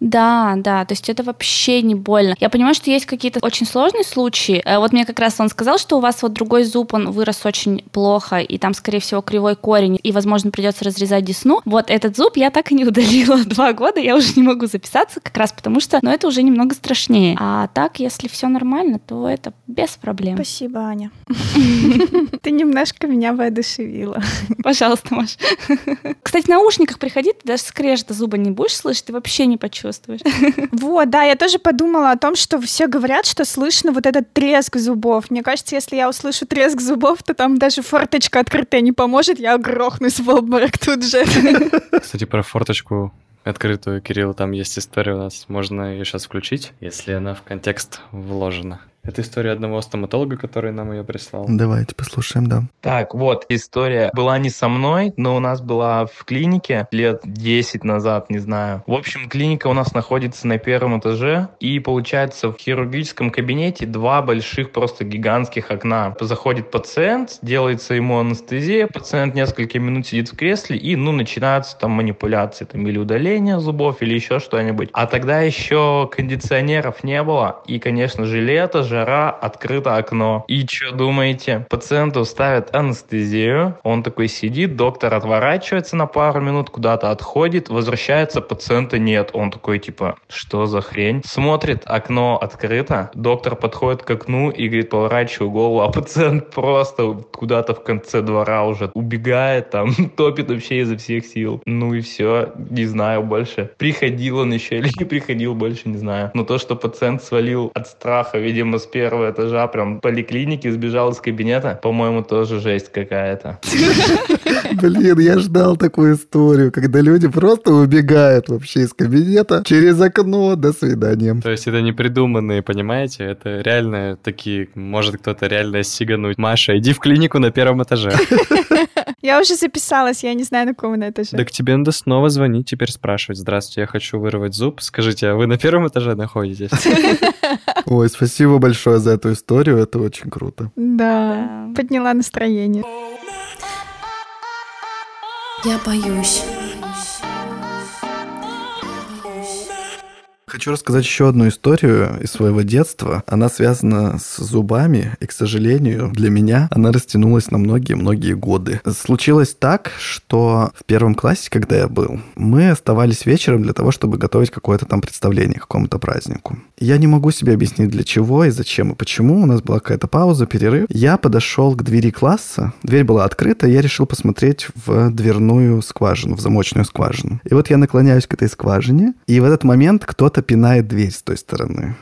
Да, да, то есть это вообще не больно. Я понимаю, что есть какие-то очень сложные случаи. Э, Вот мне как раз он сказал, что у вас вот другой зуб, он вырос очень плохо, и там, скорее всего, кривой корень, и, возможно, придется разрезать десну. Вот этот зуб я так и не удалила два года, я уже не могу записаться, как раз потому что, ну, это уже немного страшнее. А так, если все нормально, то это без проблем. Спасибо, Аня. Ты немножко меня воодушевила. Пожалуйста, Маш. Кстати, в наушниках приходи, ты даже скрежета зуба не будешь слышать, ты вообще не почувствуешь. Вот, да, я тоже подумала о том, что все говорят, что слышно вот этот треск зубов. Мне кажется, если я услышу треск зубов, то там даже форточка открытая не поможет, я грохнусь в обморок тут же. Кстати, про форточку открытую, Кирилл, там есть история у нас. Можно ее сейчас включить, если она в контекст вложена. Это история одного стоматолога, который нам ее прислал. Давайте послушаем, да. Так, вот, история была не со мной, но у нас была в клинике лет 10 назад, не знаю. В общем, клиника у нас находится на первом этаже, и получается в хирургическом кабинете два больших просто гигантских окна. Заходит пациент, делается ему анестезия, пациент несколько минут сидит в кресле, и, ну, начинаются там манипуляции, там, или удаление зубов, или еще что-нибудь. А тогда еще кондиционеров не было, и, конечно же, лето, жара, открыто окно. И что думаете? Пациенту ставят анестезию, он такой сидит, доктор отворачивается на пару минут, куда-то отходит, возвращается, пациента нет. Он такой, типа, что за хрень? Смотрит, окно открыто, доктор подходит к окну и говорит, поворачиваю голову, а пациент просто куда-то в конце двора уже убегает, там, топит вообще изо всех сил. Ну и все, не знаю больше. Приходил он еще или не приходил, больше не знаю. Но то, что пациент свалил от страха, видимо, с первого этажа прям поликлиники, сбежал из кабинета, по-моему, тоже жесть какая-то. Блин, я ждал такую историю, когда люди просто убегают вообще из кабинета через окно. До свидания. То есть это не придуманные, понимаете? Это реально такие, может кто-то реально сигануть. Маша, иди в клинику на первом этаже. Я уже записалась, я не знаю, на каком на этаже. Да к тебе надо снова звонить, теперь спрашивать. Здравствуйте, я хочу вырвать зуб. Скажите, а вы на первом этаже находитесь? Ой, спасибо большое за эту историю, это очень круто. Да, подняла настроение. Я боюсь. Хочу рассказать еще одну историю из своего детства. Она связана с зубами, и, к сожалению, для меня она растянулась на многие-многие годы. Случилось так, что в первом классе, когда я был, мы оставались вечером для того, чтобы готовить какое-то там представление, какому-то празднику. Я не могу себе объяснить, для чего и зачем и почему. У нас была какая-то пауза, перерыв. Я подошел к двери класса. Дверь была открыта, и я решил посмотреть в дверную скважину, в замочную скважину. И вот я наклоняюсь к этой скважине, и в этот момент кто-то пинает дверь с той стороны.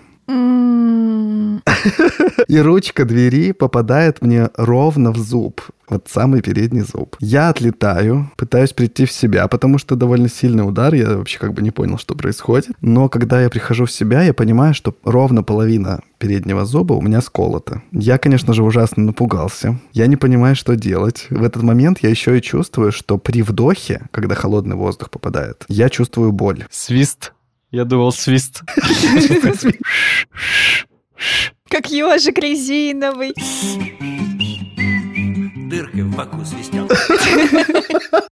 И ручка двери попадает мне ровно в зуб. Вот самый передний зуб. Я отлетаю, пытаюсь прийти в себя, потому что довольно сильный удар, я вообще как бы не понял, что происходит. Но когда я прихожу в себя, я понимаю, что ровно половина переднего зуба у меня сколота. Я, конечно же, ужасно напугался. Я не понимаю, что делать. В этот момент я еще и чувствую, что при вдохе, когда холодный воздух попадает, я чувствую боль. Свист. Я думал, свист. Как ежик резиновый. Дыркой в боку свистел.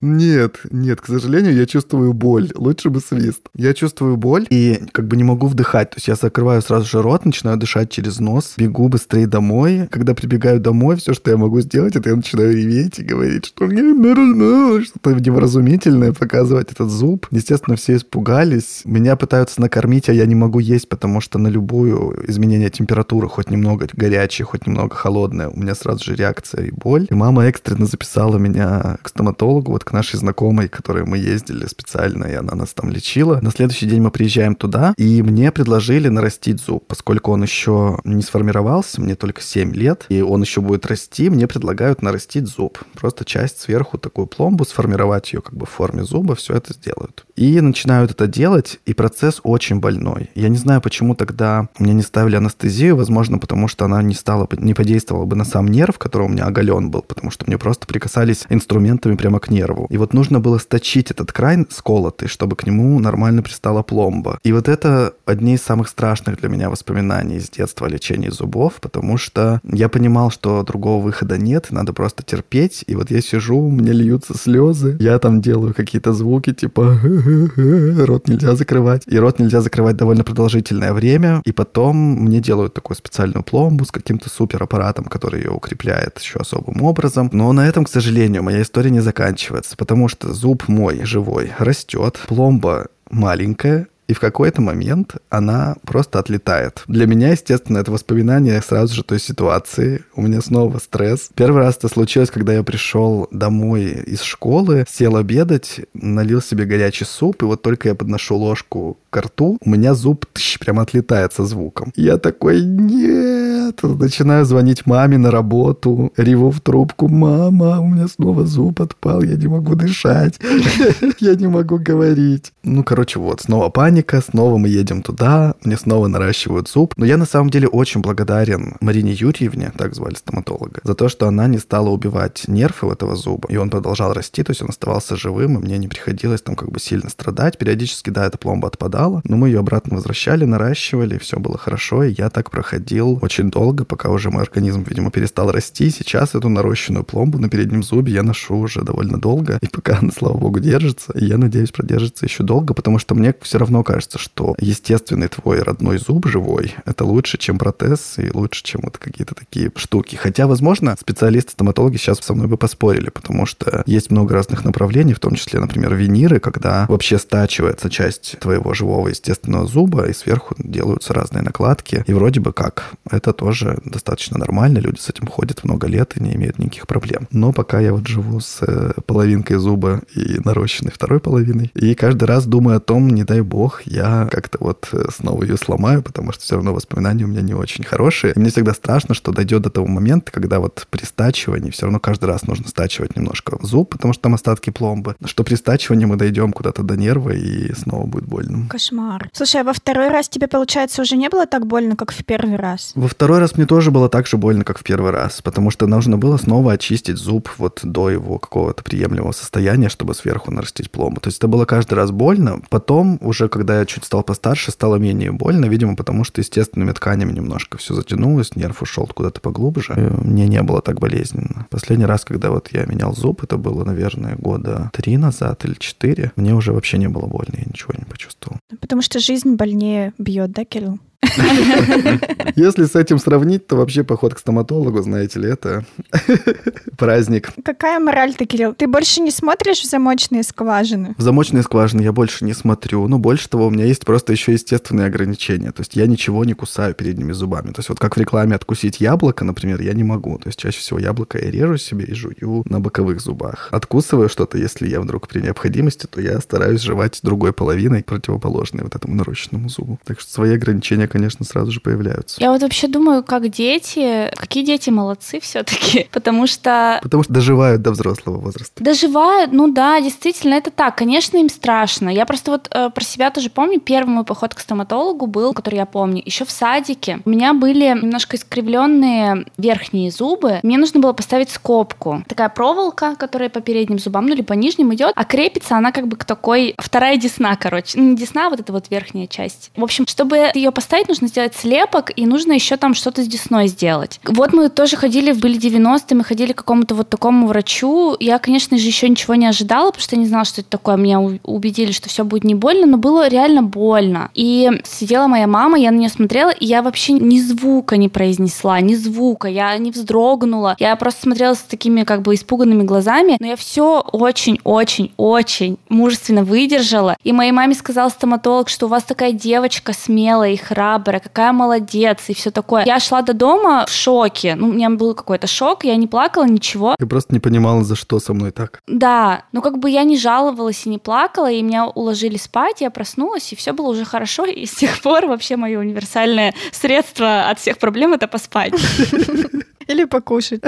Нет, нет, к сожалению, я чувствую боль. Лучше бы свист. Я чувствую боль и как бы не могу вдыхать. То есть я закрываю сразу же рот, начинаю дышать через нос, бегу быстрее домой. Когда прибегаю домой, все, что я могу сделать, это я начинаю реветь и говорить, что мне нужно что-то невразумительное, показывать этот зуб. Естественно, все испугались. Меня пытаются накормить, а я не могу есть, потому что на любую изменение температуры, хоть немного горячее, хоть немного холодное, у меня сразу же реакция и боль. И мама экстренно записала меня к стоматологу, вот к нашей знакомой, к которой мы ездили специально, и она нас там лечила. На следующий день мы приезжаем туда, и мне предложили нарастить зуб, поскольку он еще не сформировался, мне только 7 лет, и он еще будет расти, мне предлагают нарастить зуб. Просто часть сверху, такую пломбу, сформировать ее как бы в форме зуба, все это сделают. И начинают это делать, и процесс очень больной. Я не знаю, почему тогда мне не ставили анестезию, возможно, потому что она не стала, не подействовала бы на сам нерв, который у меня оголен был, потому что мне просто прикасались инструментами прямо к нерву. И вот нужно было сточить этот край сколотый, чтобы к нему нормально пристала пломба. И вот это одни из самых страшных для меня воспоминаний из детства о лечении зубов, потому что я понимал, что другого выхода нет, надо просто терпеть. И вот я сижу, меня льются слезы, я там делаю какие-то звуки, типа рот нельзя закрывать. И рот нельзя закрывать довольно продолжительное время. И потом мне делают такую специальную пломбу с каким-то супераппаратом, который ее укрепляет еще особым образом. Но на этом, к сожалению, моя история не заканчивается, потому что зуб мой живой растет, пломба маленькая, и в какой-то момент она просто отлетает. Для меня, естественно, это воспоминание сразу же той ситуации. У меня снова стресс. Первый раз это случилось, когда я пришел домой из школы, сел обедать, налил себе горячий суп, и вот только я подношу ложку к рту, у меня зуб тыщ, прям отлетает со звуком. Я такой, нет, нет. Начинаю звонить маме на работу, реву в трубку. Мама, у меня снова зуб отпал, я не могу дышать, я не могу говорить. Ну, короче, вот, снова паника, снова мы едем туда, мне снова наращивают зуб. Но я на самом деле очень благодарен Марине Юрьевне, так звали стоматолога, за то, что она не стала убивать нервы у этого зуба, и он продолжал расти, то есть он оставался живым, и мне не приходилось там как бы сильно страдать. Периодически, да, эта пломба отпадала, но мы ее обратно возвращали, наращивали, все было хорошо, и я так проходил очень долго, пока уже мой организм, видимо, перестал расти. Сейчас эту нарощенную пломбу на переднем зубе я ношу уже довольно долго, и пока она, слава богу, держится, я надеюсь, продержится еще долго, потому что мне все равно кажется, что естественный твой родной зуб живой, это лучше, чем протез, и лучше, чем вот какие-то такие штуки. Хотя, возможно, специалисты-стоматологи сейчас со мной бы поспорили, потому что есть много разных направлений, в том числе, например, виниры, когда вообще стачивается часть твоего живого естественного зуба, и сверху делаются разные накладки. И вроде бы как, это тоже достаточно нормально, люди с этим ходят много лет и не имеют никаких проблем. Но пока я вот живу с э, половинкой зуба и нарощенной второй половиной, и каждый раз думаю о том, не дай бог, я как-то вот э, снова ее сломаю, потому что все равно воспоминания у меня не очень хорошие. И мне всегда страшно, что дойдет до того момента, когда вот при стачивании все равно каждый раз нужно стачивать немножко зуб, потому что там остатки пломбы, что при стачивании мы дойдем куда-то до нерва и снова будет больно. Кошмар. Слушай, а во второй раз тебе, получается, уже не было так больно, как в первый раз? Во второй раз мне тоже было так же больно, как в первый раз, потому что нужно было снова очистить зуб вот до его какого-то приемлемого состояния, чтобы сверху нарастить пломбу. То есть это было каждый раз больно. Потом, уже когда я чуть стал постарше, стало менее больно, видимо, потому что естественными тканями немножко все затянулось, нерв ушел куда-то поглубже. И мне не было так болезненно. Последний раз, когда вот я менял зуб, это было, наверное, года три назад или четыре, мне уже вообще не было больно, я ничего не почувствовал. Потому что жизнь больнее бьет, да, Кирилл? Если с этим сравнить, то вообще поход к стоматологу, знаете ли, это праздник. Какая мораль-то, Кирилл? Ты больше не смотришь в замочные скважины? В замочные скважины я больше не смотрю. Ну, больше того, у меня есть просто еще естественные ограничения. То есть я ничего не кусаю передними зубами. То есть вот как в рекламе откусить яблоко, например, я не могу. То есть чаще всего яблоко я режу себе и жую на боковых зубах. Откусываю что-то, если я вдруг при необходимости, то я стараюсь жевать другой половиной, противоположной вот этому нарощенному зубу. Так что свои ограничения, конечно, сразу же появляются. Я вот вообще думаю, как дети, какие дети молодцы все-таки, потому что... Потому что доживают до взрослого возраста. Доживают, ну да, действительно, это так. Конечно, им страшно. Я просто вот э, про себя тоже помню, первый мой поход к стоматологу был, который я помню, еще в садике. У меня были немножко искривленные верхние зубы. Мне нужно было поставить скобку. Такая проволока, которая по передним зубам, ну или по нижним идет, а крепится она как бы к такой вторая десна, короче. Ну, не десна, а вот эта вот верхняя часть. В общем, чтобы ее поставить, нужно сделать слепок, и нужно еще там что-то с десной сделать. Вот мы тоже ходили, были 90-е, мы ходили к какому-то вот такому врачу. Я, конечно же, еще ничего не ожидала, потому что я не знала, что это такое. Меня убедили, что все будет не больно, но было реально больно. И сидела моя мама, я на нее смотрела, и я вообще ни звука не произнесла, ни звука, я не вздрогнула. Я просто смотрела с такими как бы испуганными глазами, но я все очень-очень-очень мужественно выдержала. И моей маме сказал стоматолог, что у вас такая девочка смелая и храбрая, какая молодец и все такое. Я шла до дома в шоке. Ну, у меня был какой-то шок, я не плакала, ничего. Ты просто не понимала, за что со мной так. Да, но как бы я не жаловалась и не плакала, и меня уложили спать, я проснулась, и все было уже хорошо, и с тех пор вообще мое универсальное средство от всех проблем — это поспать. Или покушать.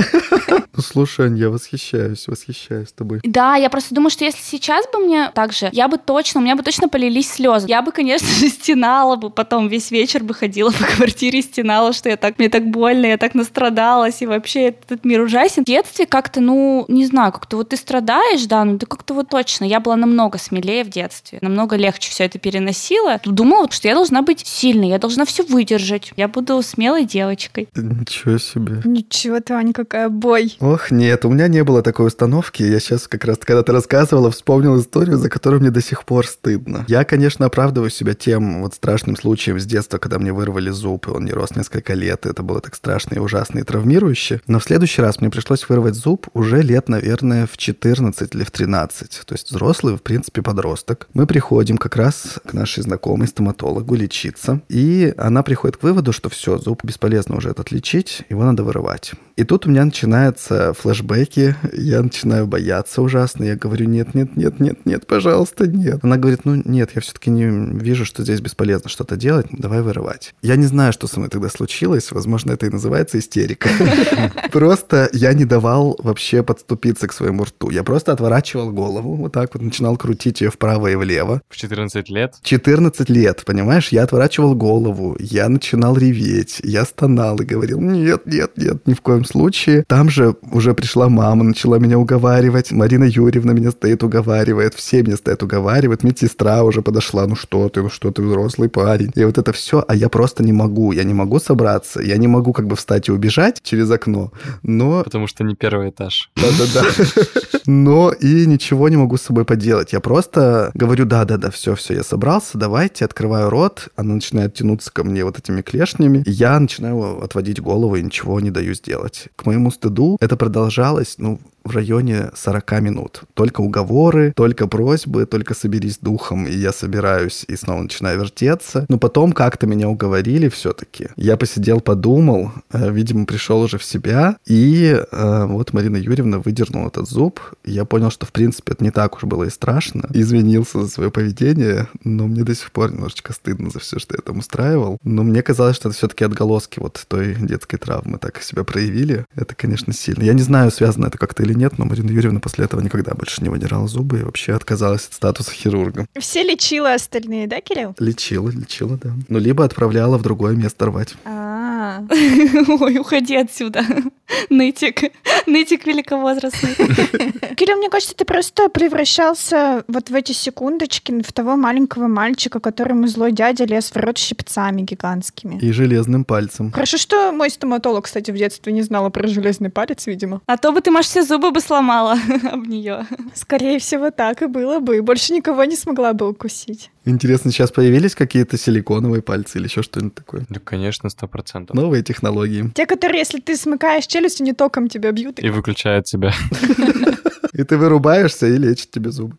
Ну, слушай, Ань, я восхищаюсь, восхищаюсь тобой. Да, я просто думаю, что если сейчас бы мне так же, я бы точно, у меня бы точно полились слезы. Я бы, конечно же, стенала бы потом, весь вечер бы ходила по квартире, стенала, что я так, мне так больно, я так настрадалась, и вообще этот мир ужасен. В детстве как-то, ну, не знаю, как-то вот ты страдаешь, да, ну, ты как-то вот точно. Я была намного смелее в детстве, намного легче все это переносила. Думала, что я должна быть сильной, я должна все выдержать. Я буду смелой девочкой. Ничего себе. Ничего ты, Аня, какая бой. Ох, нет, у меня не было такой установки. Я сейчас как раз, когда ты рассказывала, вспомнил историю, за которую мне до сих пор стыдно. Я, конечно, оправдываю себя тем вот страшным случаем с детства, когда мне вырвали зуб, и он не рос несколько лет. Это было так страшно и ужасно и травмирующе. Но в следующий раз мне пришлось вырвать зуб уже лет, наверное, в 14 или в 13. То есть взрослый, в принципе, подросток. Мы приходим как раз к нашей знакомой стоматологу лечиться, и она приходит к выводу, что все, зуб бесполезно уже этот лечить, его надо вырывать вырывать. И тут у меня начинаются флешбеки, я начинаю бояться ужасно, я говорю, нет, нет, нет, нет, нет, пожалуйста, нет. Она говорит, ну нет, я все-таки не вижу, что здесь бесполезно что-то делать, давай вырывать. Я не знаю, что со мной тогда случилось, возможно, это и называется истерика. Просто я не давал вообще подступиться к своему рту. Я просто отворачивал голову, вот так вот, начинал крутить ее вправо и влево. В 14 лет? 14 лет, понимаешь? Я отворачивал голову, я начинал реветь, я стонал и говорил, нет, нет, нет, ни в коем случае. Там же уже пришла мама, начала меня уговаривать. Марина Юрьевна меня стоит уговаривает, все меня стоят уговаривают. Медсестра уже подошла, ну что ты, ну что ты, взрослый парень. И вот это все, а я просто не могу, я не могу собраться, я не могу как бы встать и убежать через окно, но... Потому что не первый этаж. Да-да-да. Но и ничего не могу с собой поделать. Я просто говорю, да-да-да, все, все, я собрался, давайте, открываю рот, она начинает тянуться ко мне вот этими клешнями, я начинаю отводить голову и ничего не даю сделать. К моему стыду это продолжалось, ну, в районе 40 минут. Только уговоры, только просьбы, только соберись духом, и я собираюсь и снова начинаю вертеться. Но потом как-то меня уговорили все-таки. Я посидел, подумал, э, видимо, пришел уже в себя, и э, вот Марина Юрьевна выдернула этот зуб. Я понял, что, в принципе, это не так уж было и страшно. Извинился за свое поведение, но мне до сих пор немножечко стыдно за все, что я там устраивал. Но мне казалось, что это все-таки отголоски вот той детской травмы так себя проявили. Это, конечно, сильно. Я не знаю, связано это как-то или или нет, но Марина Юрьевна после этого никогда больше не выдирала зубы и вообще отказалась от статуса хирурга. Все лечила остальные, да, Кирилл? Лечила, лечила, да. Ну, либо отправляла в другое место рвать. А, Ой, уходи отсюда. Нытик. Нытик великовозрастный. Кирилл, мне кажется, ты просто превращался вот в эти секундочки в того маленького мальчика, которому злой дядя лез в рот щипцами гигантскими. И железным пальцем. Хорошо, что мой стоматолог, кстати, в детстве не знала про железный палец, видимо. А то бы ты, Маш, все зубы бы сломала об нее. Скорее всего, так и было бы. И больше никого не смогла бы укусить. Интересно, сейчас появились какие-то силиконовые пальцы или еще что-нибудь такое? Да, конечно, сто процентов. Новые технологии. Те, которые, если ты смыкаешь челюсть, они током тебя бьют. И выключают тебя. И ты вырубаешься и лечит тебе зубы.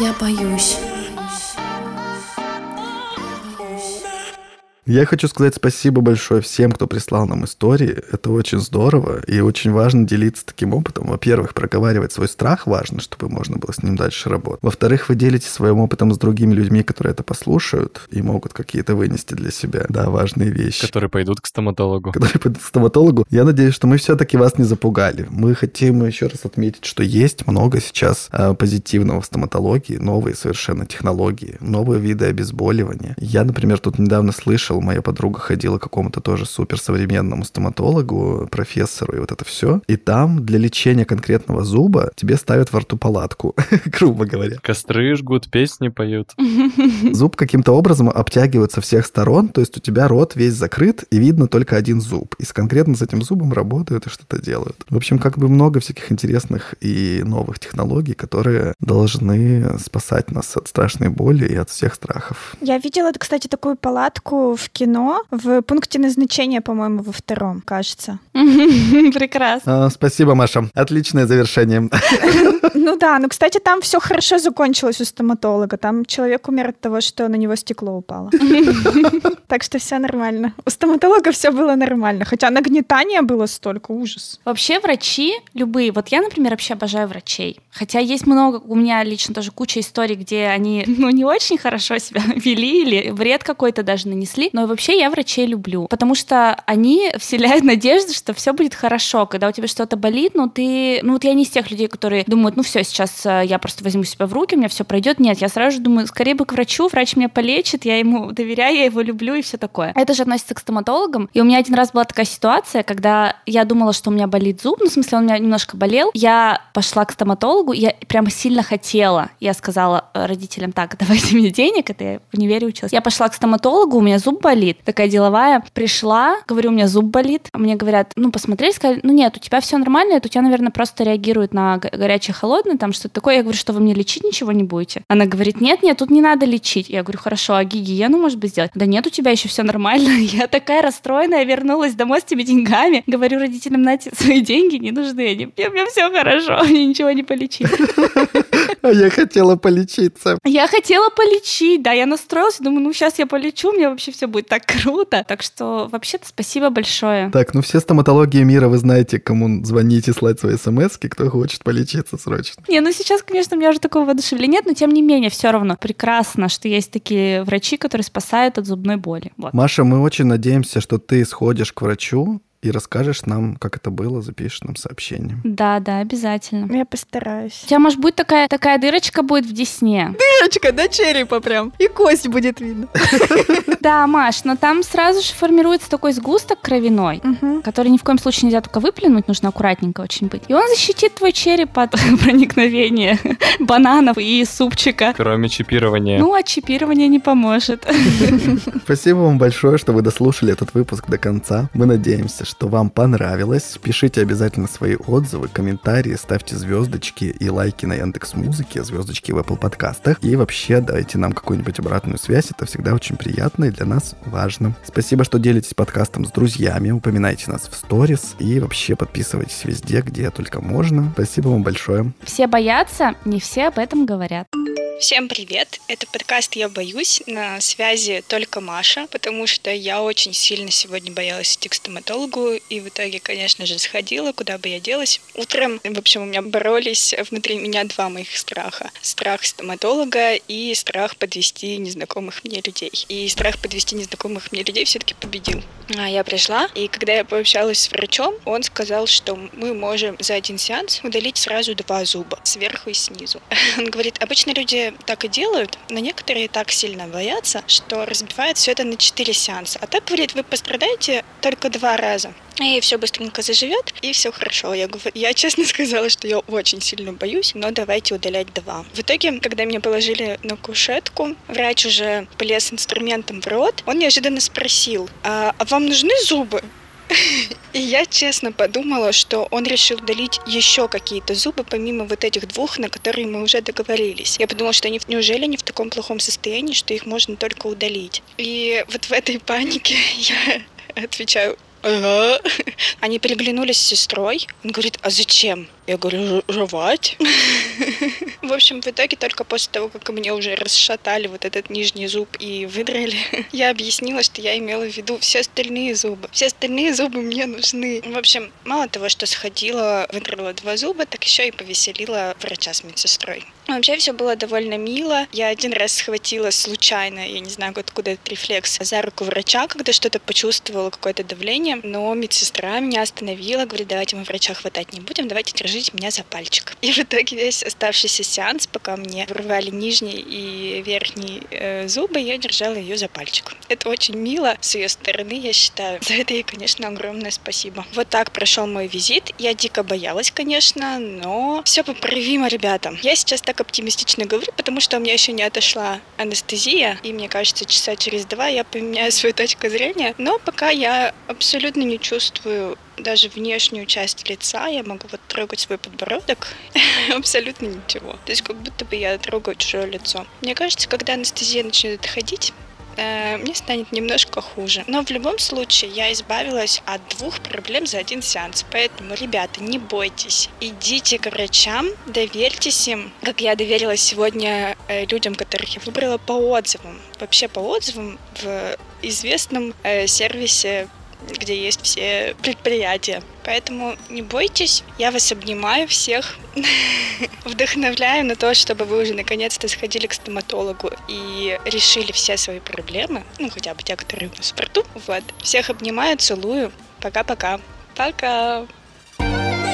Я боюсь. Я хочу сказать спасибо большое всем, кто прислал нам истории. Это очень здорово и очень важно делиться таким опытом. Во-первых, проговаривать свой страх важно, чтобы можно было с ним дальше работать. Во-вторых, вы делитесь своим опытом с другими людьми, которые это послушают и могут какие-то вынести для себя, да, важные вещи. Которые пойдут к стоматологу. Которые пойдут к стоматологу. Я надеюсь, что мы все-таки вас не запугали. Мы хотим еще раз отметить, что есть много сейчас э, позитивного в стоматологии, новые совершенно технологии, новые виды обезболивания. Я, например, тут недавно слышал, моя подруга ходила к какому-то тоже суперсовременному стоматологу, профессору и вот это все. И там для лечения конкретного зуба тебе ставят во рту палатку, грубо говоря. Костры жгут, песни поют. Зуб каким-то образом обтягивают со всех сторон, то есть у тебя рот весь закрыт, и видно только один зуб. И с конкретно с этим зубом работают и что-то делают. В общем, как бы много всяких интересных и новых технологий, которые должны спасать нас от страшной боли и от всех страхов. Я видела, кстати, такую палатку в кино в пункте назначения, по-моему, во втором, кажется. Прекрасно. А, спасибо, Маша. Отличное завершение. Ну да, ну, кстати, там все хорошо закончилось у стоматолога. Там человек умер от того, что на него стекло упало. Так что все нормально. У стоматолога все было нормально. Хотя нагнетания было столько, ужас. Вообще врачи любые, вот я, например, вообще обожаю врачей. Хотя есть много, у меня лично тоже куча историй, где они, ну, не очень хорошо себя вели или вред какой-то даже нанесли. Но вообще я врачей люблю, потому что они вселяют надежду, что все будет хорошо. Когда у тебя что-то болит, ну ты, ну вот я не из тех людей, которые думают, ну все, сейчас э, я просто возьму себя в руки, у меня все пройдет. Нет, я сразу же думаю, скорее бы к врачу, врач меня полечит, я ему доверяю, я его люблю и все такое. Это же относится к стоматологам. И у меня один раз была такая ситуация, когда я думала, что у меня болит зуб, ну в смысле он у меня немножко болел. Я пошла к стоматологу, я прямо сильно хотела. Я сказала родителям, так, давайте мне денег, это я в универе училась. Я пошла к стоматологу, у меня зуб болит. Такая деловая. Пришла, говорю, у меня зуб болит. Мне говорят, ну посмотрели, сказали, ну нет, у тебя все нормально, это у тебя, наверное, просто реагирует на горячее, холодное, там что-то такое. Я говорю, что вы мне лечить ничего не будете? Она говорит, нет, нет, тут не надо лечить. Я говорю, хорошо, а гигиену, может быть, сделать? Да нет, у тебя еще все нормально. Я такая расстроенная, вернулась домой с этими деньгами. Говорю родителям, знаете, свои деньги не нужны. Они, у меня все хорошо, мне ничего не полечить. А я хотела полечиться. Я хотела полечить, да, я настроилась, думаю, ну сейчас я полечу, у меня вообще все будет так круто. Так что вообще-то спасибо большое. Так, ну все стоматологии мира вы знаете, кому звонить и слать свои смс кто хочет полечиться срочно. Не, ну сейчас, конечно, у меня уже такого воодушевления нет, но тем не менее, все равно прекрасно, что есть такие врачи, которые спасают от зубной боли. Вот. Маша, мы очень надеемся, что ты сходишь к врачу, и расскажешь нам, как это было, запишешь нам сообщение. Да, да, обязательно. Я постараюсь. У тебя, может, будет такая, такая дырочка будет в десне. Дырочка до черепа прям. И кость будет видно. Да, Маш, но там сразу же формируется такой сгусток кровяной, который ни в коем случае нельзя только выплюнуть, нужно аккуратненько очень быть. И он защитит твой череп от проникновения бананов и супчика. Кроме чипирования. Ну, а чипирование не поможет. Спасибо вам большое, что вы дослушали этот выпуск до конца. Мы надеемся, что вам понравилось. Пишите обязательно свои отзывы, комментарии, ставьте звездочки и лайки на Яндекс Музыке, звездочки в Apple подкастах. И вообще дайте нам какую-нибудь обратную связь. Это всегда очень приятно и для нас важно. Спасибо, что делитесь подкастом с друзьями, упоминайте нас в сторис и вообще подписывайтесь везде, где только можно. Спасибо вам большое. Все боятся, не все об этом говорят. Всем привет! Это подкаст «Я боюсь». На связи только Маша, потому что я очень сильно сегодня боялась идти к стоматологу, и в итоге, конечно же, сходила, куда бы я делась. Утром, в общем, у меня боролись внутри меня два моих страха. Страх стоматолога и страх подвести незнакомых мне людей. И страх подвести незнакомых мне людей все-таки победил. А я пришла, и когда я пообщалась с врачом, он сказал, что мы можем за один сеанс удалить сразу два зуба, сверху и снизу. Он говорит, обычно люди так и делают, но некоторые так сильно боятся, что разбивают все это на 4 сеанса. А так, говорит, вы пострадаете только два раза. И все быстренько заживет, и все хорошо. Я, говорю, я честно сказала, что я очень сильно боюсь, но давайте удалять два. В итоге, когда меня положили на кушетку, врач уже полез инструментом в рот, он неожиданно спросил, а, а вам нужны зубы? И я честно подумала, что он решил удалить еще какие-то зубы, помимо вот этих двух, на которые мы уже договорились. Я подумала, что они неужели они в таком плохом состоянии, что их можно только удалить. И вот в этой панике я отвечаю, Ага. Они переглянулись с сестрой. Он говорит, а зачем? Я говорю, жевать. В общем, в итоге только после того, как мне уже расшатали вот этот нижний зуб и выдрали, я объяснила, что я имела в виду все остальные зубы. Все остальные зубы мне нужны. В общем, мало того, что сходила, выдрала два зуба, так еще и повеселила врача с медсестрой. Вообще все было довольно мило. Я один раз схватила случайно, я не знаю, откуда этот рефлекс, за руку врача, когда что-то почувствовала, какое-то давление, но медсестра меня остановила, говорит, давайте мы врача хватать не будем, давайте держите меня за пальчик. И в итоге весь оставшийся сеанс, пока мне вырвали нижний и верхний э, зубы, я держала ее за пальчик. Это очень мило с ее стороны, я считаю. За это ей, конечно, огромное спасибо. Вот так прошел мой визит. Я дико боялась, конечно, но все поправимо, ребята. Я сейчас так оптимистично говорю, потому что у меня еще не отошла анестезия, и мне кажется, часа через два я поменяю свою точку зрения. Но пока я абсолютно не чувствую даже внешнюю часть лица, я могу вот трогать свой подбородок, абсолютно ничего. То есть как будто бы я трогаю чужое лицо. Мне кажется, когда анестезия начнет отходить, э, мне станет немножко хуже. Но в любом случае я избавилась от двух проблем за один сеанс. Поэтому, ребята, не бойтесь. Идите к врачам, доверьтесь им, как я доверилась сегодня э, людям, которых я выбрала по отзывам. Вообще по отзывам в известном э, сервисе где есть все предприятия. Поэтому не бойтесь, я вас обнимаю всех, вдохновляю на то, чтобы вы уже наконец-то сходили к стоматологу и решили все свои проблемы, ну хотя бы те, которые у нас в порту. Вот. Всех обнимаю, целую. Пока-пока. Пока! -пока. Пока.